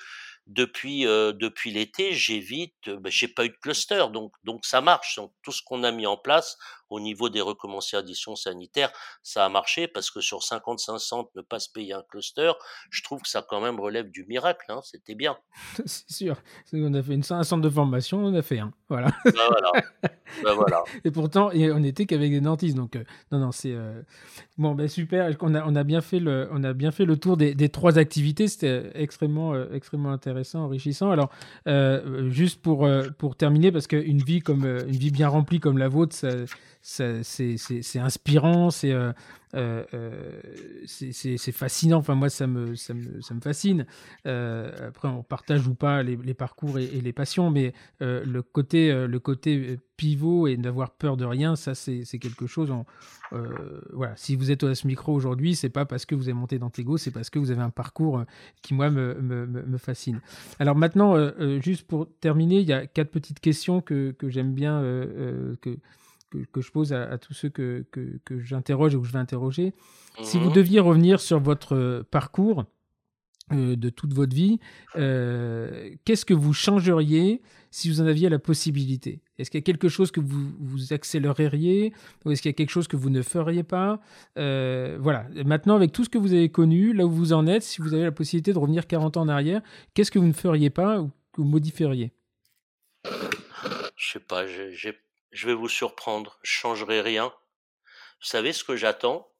depuis, heu, depuis l'été, j'évite, bah, j'ai pas eu de cluster donc donc ça marche. Donc tout ce qu'on a mis en place au niveau des recommendations sanitaires, ça a marché parce que sur 55 centres, ne pas se payer un cluster, je trouve que ça quand même relève du miracle, hein, c'était bien. C'est sûr. On a fait une un centre de formation, on en a fait un, voilà. Bah, voilà, voilà. Et pourtant on était qu'avec des dentistes donc heu, non, non, c'est, heu, bon, ben super, on a on a bien fait le on a bien fait le tour des des 3 activités. C'était extrêmement, heu, extrêmement intéressant, enrichissant. Alors, juste pour, pour terminer, parce qu'une vie comme, une vie bien remplie comme la vôtre, ça c'est inspirant, c'est, heu heu heu, c'est fascinant. Enfin moi ça me fascine. Après on partage ou pas les parcours et les passions, mais le côté, pivot et n'avoir peur de rien, ça c'est quelque chose voilà, si vous êtes à ce micro aujourd'hui, c'est pas parce que vous avez monté dans Tego, c'est parce que vous avez un parcours, qui moi me fascine. Alors maintenant, juste pour terminer, il y a 4 petites questions que j'aime bien, que que je pose à à tous ceux que que que j'interroge ou que je vais interroger. Si vous Mmh deviez revenir sur votre, heu, parcours, heu, de toute votre vie, heu, qu'est-ce que vous changeriez si vous en aviez la possibilité? Est-ce qu'il y a quelque chose que vous vous accéléreriez ou est-ce qu'il y a quelque chose que vous ne feriez pas? Voilà, maintenant avec tout ce que vous avez connu, là où vous en êtes, si vous avez la possibilité de revenir 40 ans en arrière, qu'est-ce que vous ne feriez pas ou que vous modifieriez? Je sais pas, j'ai je vais vous surprendre, je changerai rien. Vous savez ce que j'attends?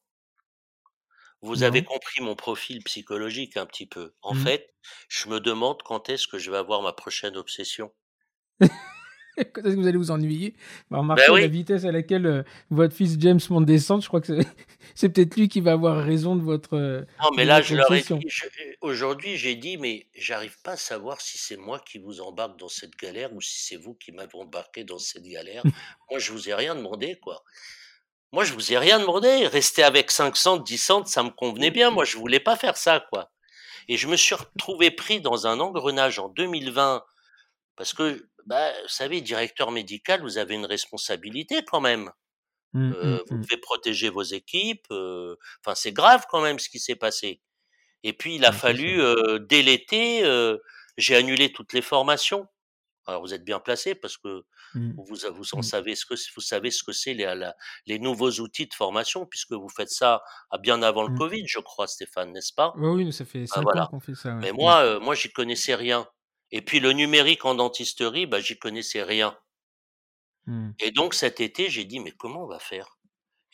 Vous avez compris mon profil psychologique un petit peu. En Mmh. fait, je me demande quand est-ce que je vais avoir ma prochaine obsession. Quand est-ce que vous allez vous ennuyer? Bah, Ben remarquez à la vitesse à laquelle, heu, votre fils James monte descendre, je crois que c'est c'est peut-être lui qui va avoir raison de votre, heu, non mais là je leur ai dit, je aujourd'hui j'ai dit: «Mais j'arrive pas à savoir si c'est moi qui vous embarque dans cette galère ou si c'est vous qui m'avez embarqué dans cette galère. Moi je vous ai rien demandé quoi. Moi je vous ai rien demandé. Rester avec 5 centres, 10 centres, ça me convenait bien. Moi je voulais pas faire ça quoi». Et je me suis retrouvé pris dans un engrenage en 2020 parce que, bah, vous savez, directeur médical, vous avez une responsabilité quand même. Mmh, mmh, Heu, vous mmh. devez protéger vos équipes, heu, enfin c'est grave quand même ce qui s'est passé. Et puis il a sûr. fallu, heu, dès l'été, j'ai annulé toutes les formations. Alors vous êtes bien placé parce que vous vous en savez ce que vous savez ce que c'est les la les nouveaux outils de formation puisque vous faites ça, à bien avant le covid, je crois Stéphane, n'est-ce pas? Oui, oui, ça fait Ah 5 ans qu'on fait ça, ouais. Mais moi, moi j'y connaissais rien. Et puis le numérique en dentisterie, bah, j'y connaissais rien. Mmh. Et donc cet été, j'ai dit: «Mais comment on va faire?»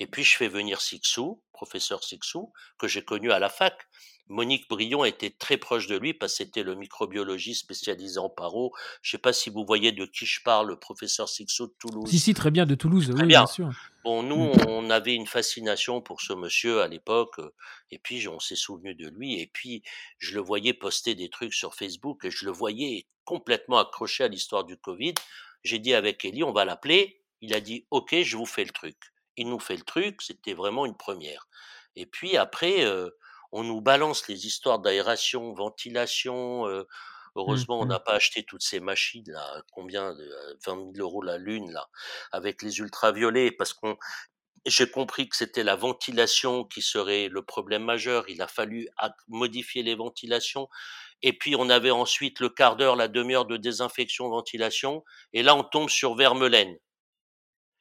Et puis je fais venir Sixou, professeur Sixou, que j'ai connu à la fac. Monique Brion était très proche de lui parce que c'était le microbiologiste spécialisé en paro. Je sais pas si vous voyez de qui je parle, le professeur Sixou de Si, Toulouse. si, très bien, de Toulouse, Très oui, bien. bien sûr. Bon, nous, on avait une fascination pour ce monsieur à l'époque, heu, et puis on s'est souvenu de lui et puis je le voyais poster des trucs sur Facebook et je le voyais complètement accroché à l'histoire du covid. J'ai dit avec Elie: «On va l'appeler». Il a dit: «OK, je vous fais le truc». Il nous fait le truc, c'était vraiment une première. et puis après, heu, on nous balance les histoires d'aération, ventilation, heu, Mmh, heureusement on mmh. n'a pas acheté toutes ces machines-là, combien de, heu, 20 000 € la l'une là, avec les ultraviolets parce qu'on j'ai compris que c'était la ventilation qui serait le problème majeur. Il a fallu modifier les ventilations. Et puis, on avait ensuite le quart d'heure, la demi-heure de désinfection, ventilation. Et là, on tombe sur Vermelaine.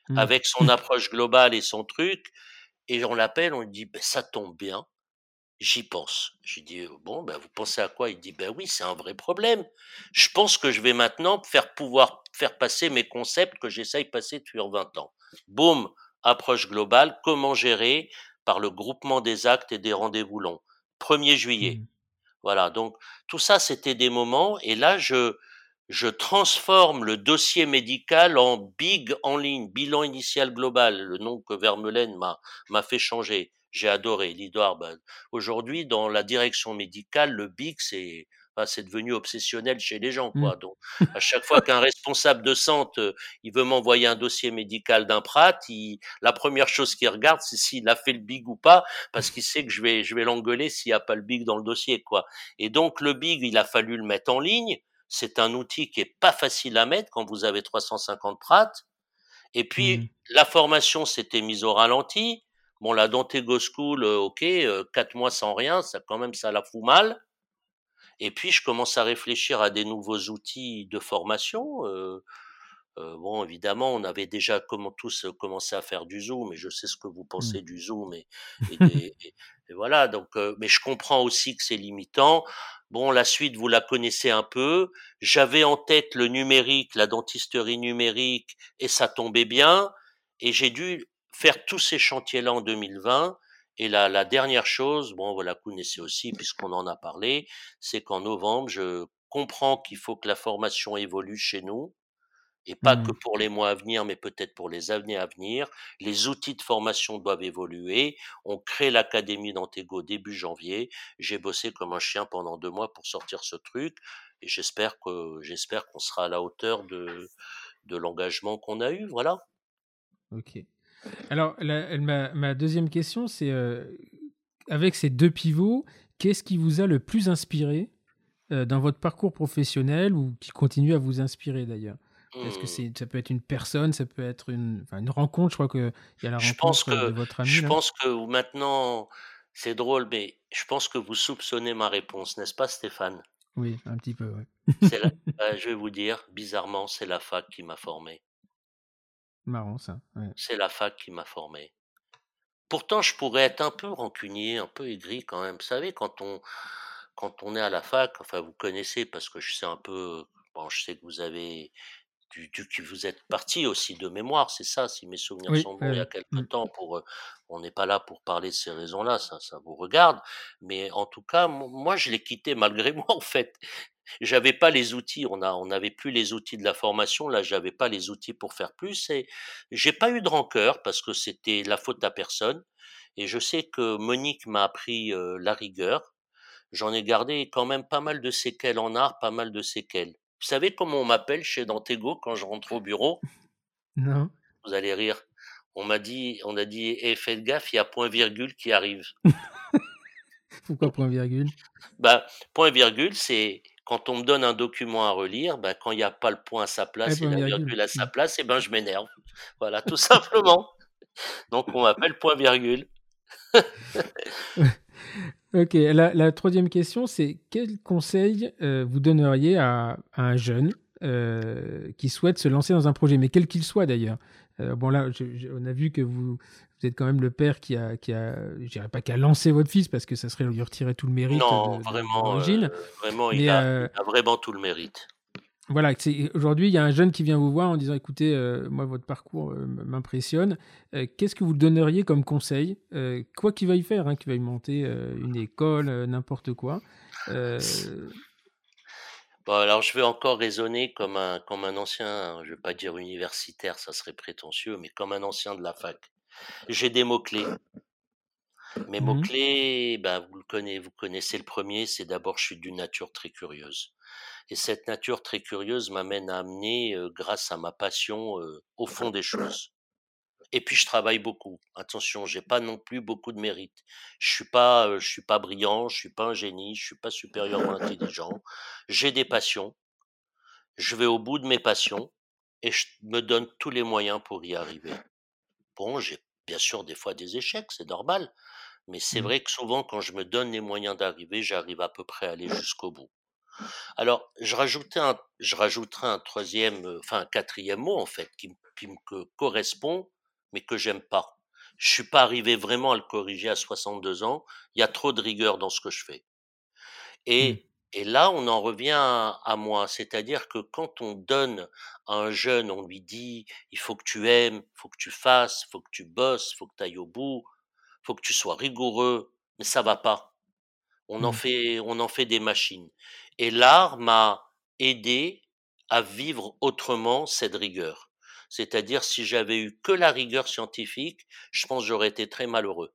Mmh. Avec son approche globale et son truc. Et on l'appelle, on lui dit, ben, ça tombe bien. J'y pense. J'ai dit, bon, ben, vous pensez à quoi? Il dit, ben oui, c'est un vrai problème. Je pense que je vais maintenant faire pouvoir faire passer mes concepts que j'essaye de passer depuis 20 ans. Boum, approche globale, comment gérer par le groupement des actes et des rendez-vous longs. 1er juillet. Mmh. Voilà, donc tout ça, c'était des moments, et là, je, je transforme le dossier médical en BIG en ligne, bilan initial global, le nom que Vermeulen m'a, m'a fait changer. J'ai adoré. Ben, aujourd'hui, dans la direction médicale, le BIG, c'est c'est devenu obsessionnel chez les gens. Quoi. Mmh. Donc, à chaque fois qu'un responsable de centre, euh, il veut m'envoyer un dossier médical d'un prat, il, la première chose qu'il regarde, c'est s'il a fait le big ou pas, parce qu'il sait que je vais, je vais l'engueuler s'il n'y a pas le big dans le dossier. Quoi. Et donc, le big, il a fallu le mettre en ligne. C'est un outil qui est pas facile à mettre quand vous avez 350 prats. Et puis, mmh. la formation s'était mise au ralenti. Bon, la Dantego School, euh, ok, euh, quatre mois sans rien, ça quand même, ça la fout mal. Et puis, je commence à réfléchir à des nouveaux outils de formation. Euh, euh, bon, évidemment, on avait déjà comment, tous commencé à faire du Zoom, et je sais ce que vous mmh. pensez du Zoom, et, et, voilà. Donc, euh, mais je comprends aussi que c'est limitant. Bon, la suite, vous la connaissez un peu. J'avais en tête le numérique, la dentisterie numérique, et ça tombait bien. Et j'ai dû faire tous ces chantiers-là en 2020. Et la, la dernière chose, bon, vous la connaissez aussi puisqu'on en a parlé, c'est qu'en novembre, je comprends qu'il faut que la formation évolue chez nous, et pas que mmh. pour les mois à venir, mais peut-être pour les années à venir. Les outils de formation doivent évoluer. On crée l'académie d'Antego début janvier. J'ai bossé comme un chien pendant deux mois pour sortir ce truc, et j'espère que j'espère qu'on sera à la hauteur de de l'engagement qu'on a eu. Voilà. Ok. Alors, ma, deuxième question, c'est euh, avec ces deux pivots, qu'est-ce qui vous a le plus inspiré euh, dans votre parcours professionnel ou qui continue à vous inspirer d'ailleurs? Est-ce que c'est, ça peut être une personne, ça peut être une, une rencontre? Je crois qu'il y a la rencontre pense que, de votre ami. Je pense que maintenant, c'est drôle, mais je pense que vous soupçonnez ma réponse, n'est-ce pas, Stéphane? Oui, un petit peu, oui. Euh, je vais vous dire, bizarrement, c'est la fac qui m'a formé. Marrant ça. C'est la fac qui m'a formé. Pourtant, je pourrais être un peu rancunier, un peu aigri quand même. Vous savez, quand on, quand on est à la fac, enfin, vous connaissez parce que je sais un peu, bon, je sais que vous avez, du, que vous êtes parti aussi de mémoire, c'est ça, si mes souvenirs sont bons, il y a quelque temps. Pour, on n'est pas là pour parler de ces raisons-là, ça, ça vous regarde. Mais en tout cas, moi, je l'ai quitté malgré moi, en fait j'avais pas les outils, on a, on n'avait plus les outils de la formation, là j'avais pas les outils pour faire plus et j'ai pas eu de rancœur parce que c'était la faute à personne et je sais que Monique m'a appris euh, la rigueur. J'en ai gardé quand même pas mal de séquelles en art, pas mal de séquelles. Vous savez comment on m'appelle chez Dantego quand je rentre au bureau? Non. Vous allez rire. On m'a dit, on a dit, eh, faites gaffe, il y a point virgule qui arrive. Pourquoi point virgule? Bah, point virgule, c'est quand on me donne un document à relire, ben, quand il n'y a pas le point à sa place et la virgule à sa mmh. place, et eh ben, je m'énerve. Voilà, tout simplement. Donc, on m'appelle point virgule. ok, la, troisième question, c'est quel conseil euh, vous donneriez à, un jeune euh, qui souhaite se lancer dans un projet, mais quel qu'il soit d'ailleurs? Euh, Bon, là, on a vu que vous, vous êtes quand même le père qui a, qui a je dirais pas qui a lancé votre fils parce que ça serait lui retirer tout le mérite. Non, vraiment, vraiment, il, a, vraiment tout le mérite. Voilà, aujourd'hui, il y a un jeune qui vient vous voir en disant écoutez, euh, moi, votre parcours m'impressionne. Qu'est-ce que vous donneriez comme conseil? Quoi qu'il veuille faire, hein, qu'il veuille monter une école, n'importe quoi. Alors, je vais encore raisonner comme un, comme un ancien, je ne vais pas dire universitaire, ça serait prétentieux, mais comme un ancien de la fac. J'ai des mots-clés. Mes mmh mots-clés, ben, vous, le connaissez, vous connaissez le premier, c'est d'abord je suis d'une nature très curieuse. Et cette nature très curieuse m'amène à amener, euh, grâce à ma passion, euh, au fond des choses. Et puis je travaille beaucoup. Attention, j'ai pas non plus beaucoup de mérite. Je suis pas, euh, je suis pas brillant, je suis pas un génie, je suis pas supérieurement intelligent. J'ai des passions. Je vais au bout de mes passions et je me donne tous les moyens pour y arriver. Bon, j'ai bien sûr des fois des échecs, c'est normal, mais c'est Mmh. vrai que souvent quand je me donne les moyens d'arriver, j'arrive à peu près à aller jusqu'au bout. Alors, je rajoutais un je rajouterai un troisième, e enfin un quatrième mot en fait qui me qui me que correspond, mais que j'aime pas. Je suis pas arrivé vraiment à le corriger à 62 ans. Il y a trop de rigueur dans ce que je fais. Mmh. Et et là, on en revient à à moi, c'est-à-dire que quand on donne à un jeune, on lui dit: «Il faut que tu aimes, il faut que tu fasses, il faut que tu bosses, il faut que tu ailles au bout, faut que tu sois rigoureux», mais ça va pas. On en Mmh. fait on en fait des machines et l'art m'a aidé à vivre autrement cette rigueur. C'est-à-dire si j'avais eu que la rigueur scientifique, je pense j'aurais été très malheureux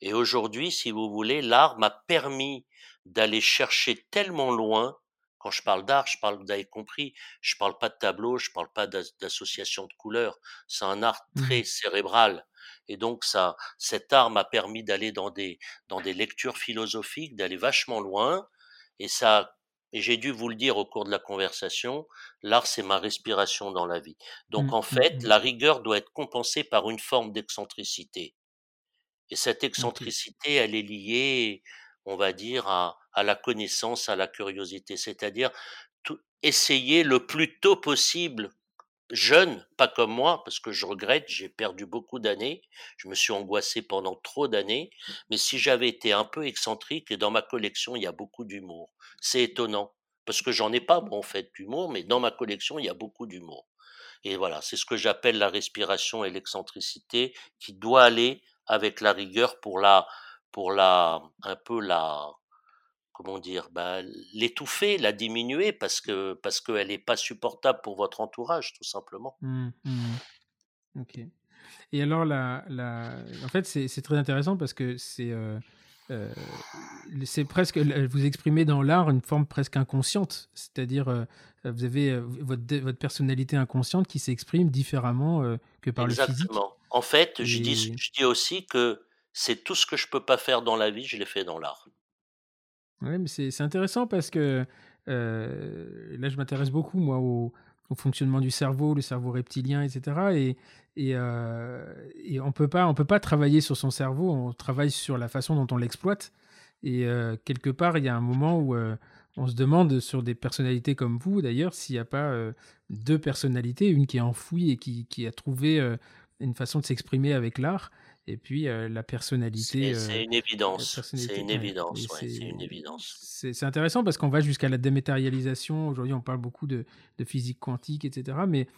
et aujourd'hui, si vous voulez, l'art m'a permis d'aller chercher tellement loin. Quand je parle d'art, je parle vous avez compris, je parle pas de tableau, je parle pas d'as d'association de couleurs. C'est un art Mmh très cérébral et donc ça cet art m'a permis d'aller dans des dans des lectures philosophiques, d'aller vachement loin et ça et j'ai dû vous le dire au cours de la conversation, l'art, c'est ma respiration dans la vie. Donc Mmh. en Mmh fait, mh. la rigueur doit être compensée par une forme d'excentricité et cette excentricité, elle est liée, on va dire, à à la connaissance, à la curiosité, c'est-à-dire essayer le plus tôt possible, jeune, pas comme moi, parce que je regrette, j'ai perdu beaucoup d'années, je me suis angoissé pendant trop d'années, mais si j'avais été un peu excentrique et dans ma collection, il y a beaucoup d'humour. C'est étonnant, parce que j'en ai pas moi en fait d'humour, mais dans ma collection, il y a beaucoup d'humour et voilà, c'est ce que j'appelle la respiration et l'excentricité qui doit aller avec la rigueur pour la pour la un peu la comment dire? Bah, l'étouffer, la diminuer parce que parce qu'elle est pas supportable pour votre entourage, tout simplement. Mmh. Mmh OK. Et alors la la en fait, c'est très intéressant parce que c'est, heu, c'est presque vous exprimez dans l'art une forme presque inconsciente. C'est-à-dire, heu, vous avez, votre votre personnalité inconsciente qui s'exprime différemment, que par le physique Exactement. En fait, je dis je dis aussi que c'est tout ce que je peux pas faire dans la vie, je l'ai fait dans l'art. Mais c'est intéressant parce que, heu, là, je m'intéresse beaucoup moi au fonctionnement du cerveau, le cerveau reptilien et cetera et et heu et on on peut pas travailler sur son cerveau, on travaille sur la façon dont on l'exploite et heu, quelque part, il y a un moment où, on se demande sur des personnalités comme vous d'ailleurs, s'il y a pas, heu, 2 personnalités, une qui est enfouie et qui qui a trouvé, une façon de s'exprimer avec l'art et puis, heu, la personnalité, C'est heu, une évidence, c'est une ouais évidence, ouais, c'est une évidence. c'est intéressant parce qu'on va jusqu'à la dématérialisation. Aujourd'hui, on parle beaucoup de de physique quantique et cetera, mais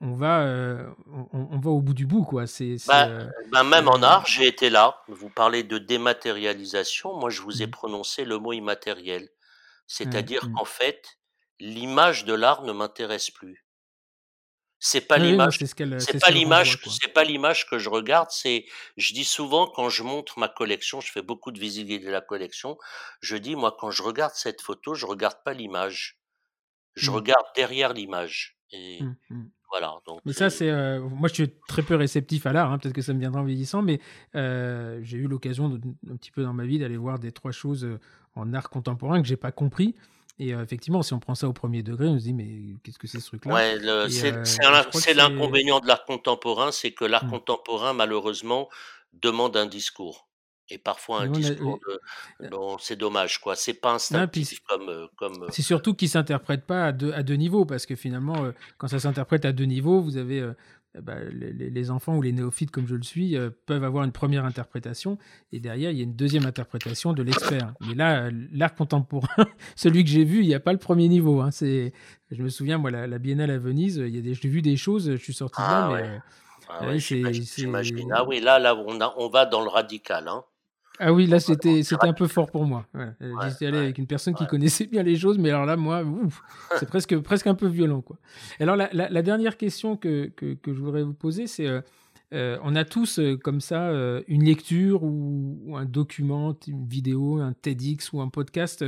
on va, heu, on va au bout du bout, quoi. C'est Bah, bah, même en art, j'ai été là. Vous parlez de dématérialisation, moi je vous ai mmh, prononcé le mot immatériel. ouais, C'est-à-dire mmh. qu'en fait, l'image de l'art ne m'intéresse plus. C'est pas Oui, l'image c'est pas l'image quoi. c'est pas l'image que je regarde, c'est je dis souvent quand je montre ma collection, je fais beaucoup de guidées de la collection, je dis: «Moi, quand je regarde cette photo, je regarde pas l'image, je Mmh, regarde derrière l'image» et mmh, mmh. voilà, donc Mais ça, c'est heu, moi, je suis très peu réceptif à l'art, hein, peut-être que ça me viendra en vieillissant, mais heu, j'ai eu l'occasion un petit peu dans ma vie d'aller voir des 3 choses, heu, en art contemporain que j'ai pas compris et heu, effectivement, si on prend ça au premier degré, on se dit: «Mais qu'est-ce que c'est ce truc-là?» Ouais, et c'est l'inconvénient de l'art contemporain, c'est que l'art mmh, contemporain, malheureusement, demande un discours et parfois un a discours de heu, bon, c'est dommage, quoi. C'est pas non, instinctif puis comme, comme, C'est surtout qu'ils s'interprètent pas à 2 à 2 niveaux parce que finalement, quand ça s'interprète à 2 niveaux, vous avez, bah, les les enfants ou les néophytes comme je le suis, heu, peuvent avoir une première interprétation et derrière, il y a une deuxième interprétation de l'expert. Mais là, heu, l'art contemporain, celui que j'ai vu, il y a pas le premier niveau, hein. C'est je me souviens, moi, la la biennale à Venise, il y a des j'ai vu des choses, je suis sorti de là, ah mais, ouais, heu, ah ouais, ouais, j'imagine. Ah oui, là là, on a on va dans le radical, hein. Ah oui, là, c'était c'était un peu fort pour moi. J'y Ouais, suis allé ouais, avec une personne qui connaissait bien les choses, mais alors là, moi, c'est presque presque un peu violent, quoi. Alors la la la dernière question que que que je voudrais vous poser, c'est, heu heu, on a tous, comme ça, une lecture ou ou un document, une vidéo, un TEDx ou un podcast,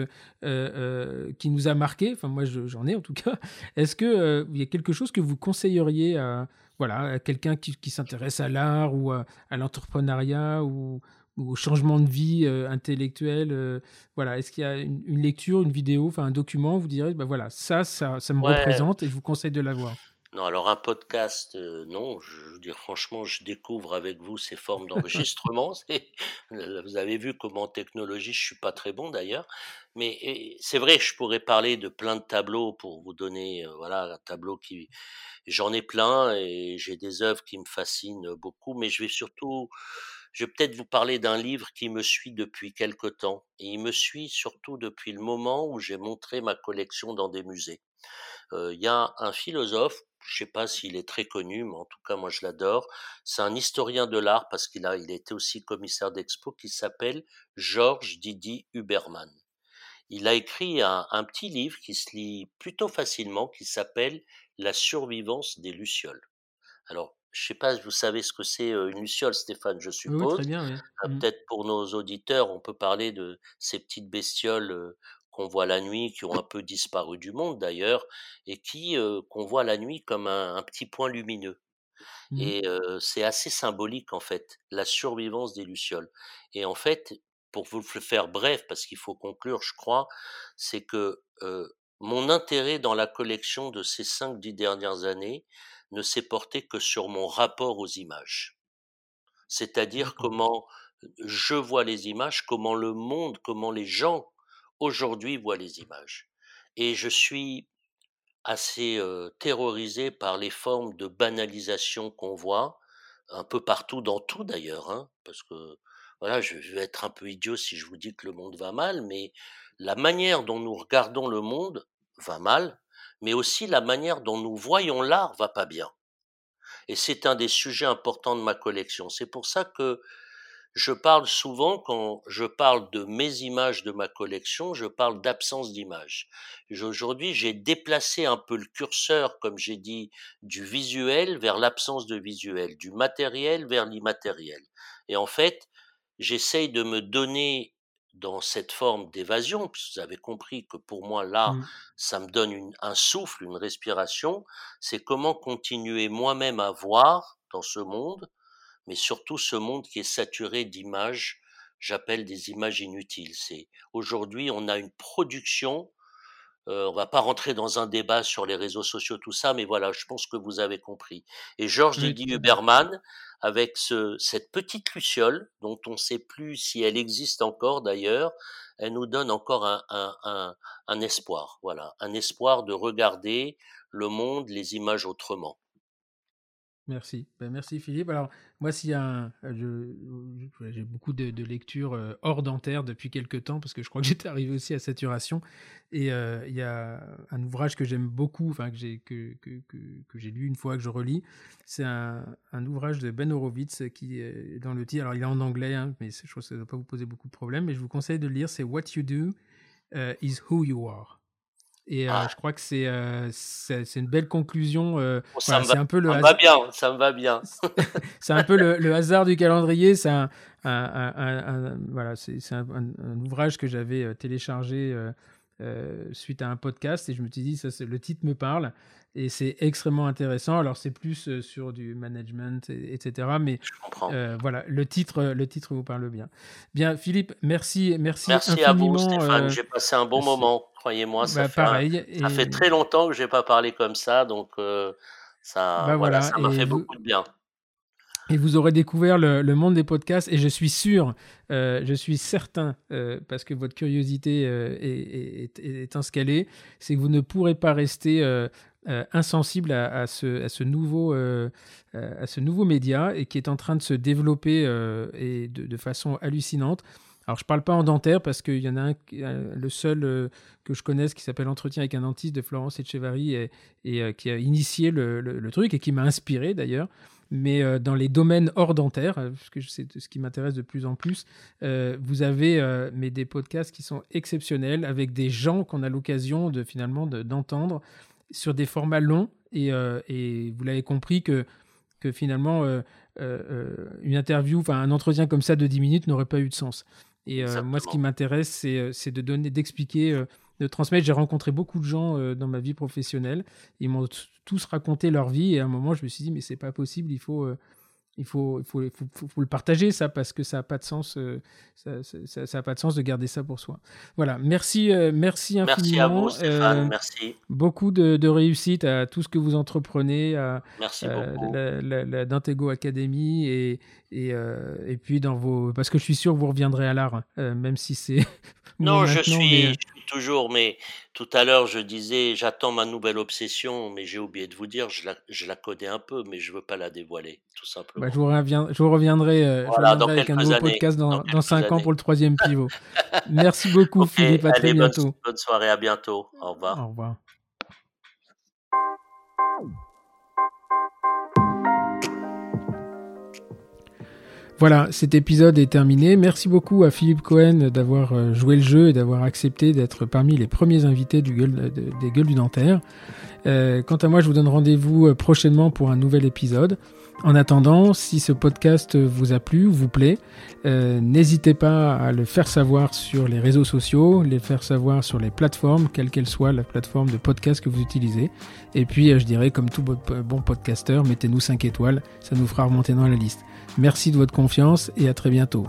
qui nous a marqué. Enfin, moi, je j'en ai en tout cas. Est-ce que, heu, il y a quelque chose que vous conseilleriez à voilà, à quelqu'un qui qui s'intéresse à l'art ou à à l'entrepreneuriat ou ou au changement de vie, heu, intellectuel, heu, voilà. Est-ce qu'il y a une une lecture, une vidéo, enfin un document, vous direz: «Bah, voilà, ça ça ça me Ouais, représente et je vous conseille de l'avoir»? Non, alors un podcast, euh, non, je veux dire franchement, je découvre avec vous ces formes d'enregistrement. vous avez vu comment en technologie, je suis pas très bon d'ailleurs, mais c'est vrai, je pourrais parler de plein de tableaux pour vous donner, euh, voilà, un tableau qui, j'en ai plein et j'ai des œuvres qui me fascinent beaucoup, mais je vais surtout, je vais peut-être vous parler d'un livre qui me suit depuis quelque temps et il me suit surtout depuis le moment où j'ai montré ma collection dans des musées. Euh, il y a un philosophe je sais pas s'il est très connu, mais en tout cas, moi, je l'adore. C'est un historien de l'art parce qu'il a, il était aussi commissaire d'expo qui s'appelle Georges Didi Huberman. Il a écrit un, un, petit livre qui se lit plutôt facilement, qui s'appelle La survivance des lucioles. Alors, je sais pas, vous savez ce que c'est une luciole, Stéphane, je suppose. Oui, très bien. Oui. Euh, mmh. Peut-être pour nos auditeurs, on peut parler de ces petites bestioles qu'on voit la nuit, qui ont un peu disparu du monde d'ailleurs, et qui euh, qu'on voit la nuit comme un, petit point lumineux. Mmh. Et euh, c'est assez symbolique en fait, la survivance des lucioles. Et en fait, pour vous le faire bref, parce qu'il faut conclure, je crois, c'est que euh, mon intérêt dans la collection de ces cinq dix dernières années ne s'est porté que sur mon rapport aux images. C'est-à-dire comment je vois les images, comment le monde, comment les gens aujourd'hui voit les images. Et je suis assez terrorisé par les formes de banalisation qu'on voit un peu partout, dans tout d'ailleurs, hein, parce que voilà, je vais être un peu idiot si je vous dis que le monde va mal, mais la manière dont nous regardons le monde va mal, mais aussi la manière dont nous voyons l'art va pas bien. Et c'est un des sujets importants de ma collection. C'est pour ça que je parle souvent, quand je parle de mes images de ma collection, je parle d'absence d'images. Aujourd'hui, j'ai déplacé un peu le curseur, comme j'ai dit, du visuel vers l'absence de visuel, du matériel vers l'immatériel. Et en fait, j'essaye de me donner dans cette forme d'évasion, puisque vous avez compris que pour moi, là, mmh. ça me donne un souffle, une respiration, c'est comment continuer moi-même à voir dans ce monde, mais surtout ce monde qui est saturé d'images, j'appelle des images inutiles. C'est aujourd'hui on a une production. Euh, on va pas rentrer dans un débat sur les réseaux sociaux, tout ça, mais voilà, je pense que vous avez compris. Et Georges oui, Didier Huberman, avec ce, cette petite luciole, dont on ne sait plus si elle existe encore d'ailleurs, elle nous donne encore un, un, un, un espoir, voilà, un espoir de regarder le monde, les images autrement. Merci. Ben, merci Philippe. Alors moi, s'il y a un, j'ai beaucoup de, de lectures euh, hors dentaire depuis quelques temps parce que je crois que j'étais arrivé aussi à saturation. Et euh, il y a un ouvrage que j'aime beaucoup, que j'ai que, que, lu une fois que je relis. C'est un, ouvrage de Ben Horowitz qui est dans le titre. Alors il est en anglais, hein, mais je pense que ça ne va pas vous poser beaucoup de problèmes. Mais je vous conseille de le lire. C'est What You Do is Who You Are. Et euh, ah. je crois que c'est euh, c'est une belle conclusion. Euh, bon, voilà, c'est un peu le ça me va bien, ça me va bien. c'est un peu le, le, hasard du calendrier. C'est un, un, un, voilà, c'est un, ouvrage que j'avais téléchargé suite à un podcast et je me suis dit ça, le titre me parle et c'est extrêmement intéressant. Alors c'est plus sur du management, et, etc. Mais euh, voilà, le titre, le titre vous parle bien. Bien, Philippe, merci, merci, merci infiniment. à vous, Stéphane. Euh, J'ai passé un bon moment, croyez-moi. Ça, bah, fait pareil, un, ça fait très longtemps que j'ai pas parlé comme ça, donc euh, ça, bah, voilà, ça m'a fait vous... beaucoup de bien et vous aurez découvert le, le, monde des podcasts et je suis sûr, euh, je suis certain, euh, parce que votre curiosité euh, est, est, est, c'est que vous ne pourrez pas rester insensible à, à, ce, à, ce nouveau, à ce nouveau média et qui est en train de se développer et de, de, façon hallucinante. Alors, je parle pas en dentaire parce qu'il y en a un, le seul que je connaisse qui s'appelle Entretien avec un dentiste de Florence Etchevarry et, et qui a initié le, truc et qui m'a inspiré d'ailleurs mais euh, dans les domaines hors dentaire, euh, parce que c'est ce qui m'intéresse de plus en plus, euh, vous avez euh, mais des podcasts qui sont exceptionnels avec des gens qu'on a l'occasion de finalement d'entendre sur des formats longs et, euh, vous l'avez compris que que finalement une interview, enfin un entretien comme ça de 10 minutes n'aurait pas eu de sens. Et moi, ce qui m'intéresse, c'est de donner, d'expliquer de transmettre. J'ai rencontré beaucoup de gens euh, dans ma vie professionnelle. Ils m'ont tous raconté leur vie et à un moment, je me suis dit, mais c'est pas possible, il faut, euh, il faut, il faut, faut, faut, le partager ça parce que ça n'a pas de sens, ça, ça, ça, a pas de sens de garder ça pour soi. Voilà, merci, merci infiniment. Merci à vous, Stéphane. merci. Beaucoup de, de, réussite à tout ce que vous entreprenez, à, merci beaucoup. la, la, la Dantego Academy et, et, et puis dans vos, parce que je suis sûr que vous reviendrez à l'art, hein, même si c'est non, je suis, mais... je suis toujours, mais tout à l'heure, je disais, j'attends ma nouvelle obsession, mais j'ai oublié de vous dire, je la, je la connais un peu, mais je veux pas la dévoiler, tout simplement. Bah, je, vous reviens, je vous reviendrai, euh, voilà, je reviendrai avec un nouveau années, podcast dans, dans 5 ans pour le troisième pivot. Merci beaucoup, okay, Philippe. À allez, très bientôt. Bonne, bonne soirée, à bientôt. Au revoir. Au revoir. Voilà, cet épisode est terminé. Merci beaucoup à Philippe Cohen d'avoir euh, joué le jeu et d'avoir accepté d'être parmi les premiers invités des Gueules du Dentaire. Euh, quant à moi, je vous donne rendez-vous euh, prochainement pour un nouvel épisode. En attendant, si ce podcast vous a plu ou vous plaît, n'hésitez pas à le faire savoir sur les réseaux sociaux, les faire savoir sur les plateformes, quelle qu'elle soit la plateforme de podcast que vous utilisez. Et puis, je dirais, comme tout bon podcasteur, mettez-nous 5 étoiles, ça nous fera remonter dans la liste. Merci de votre confiance et à très bientôt.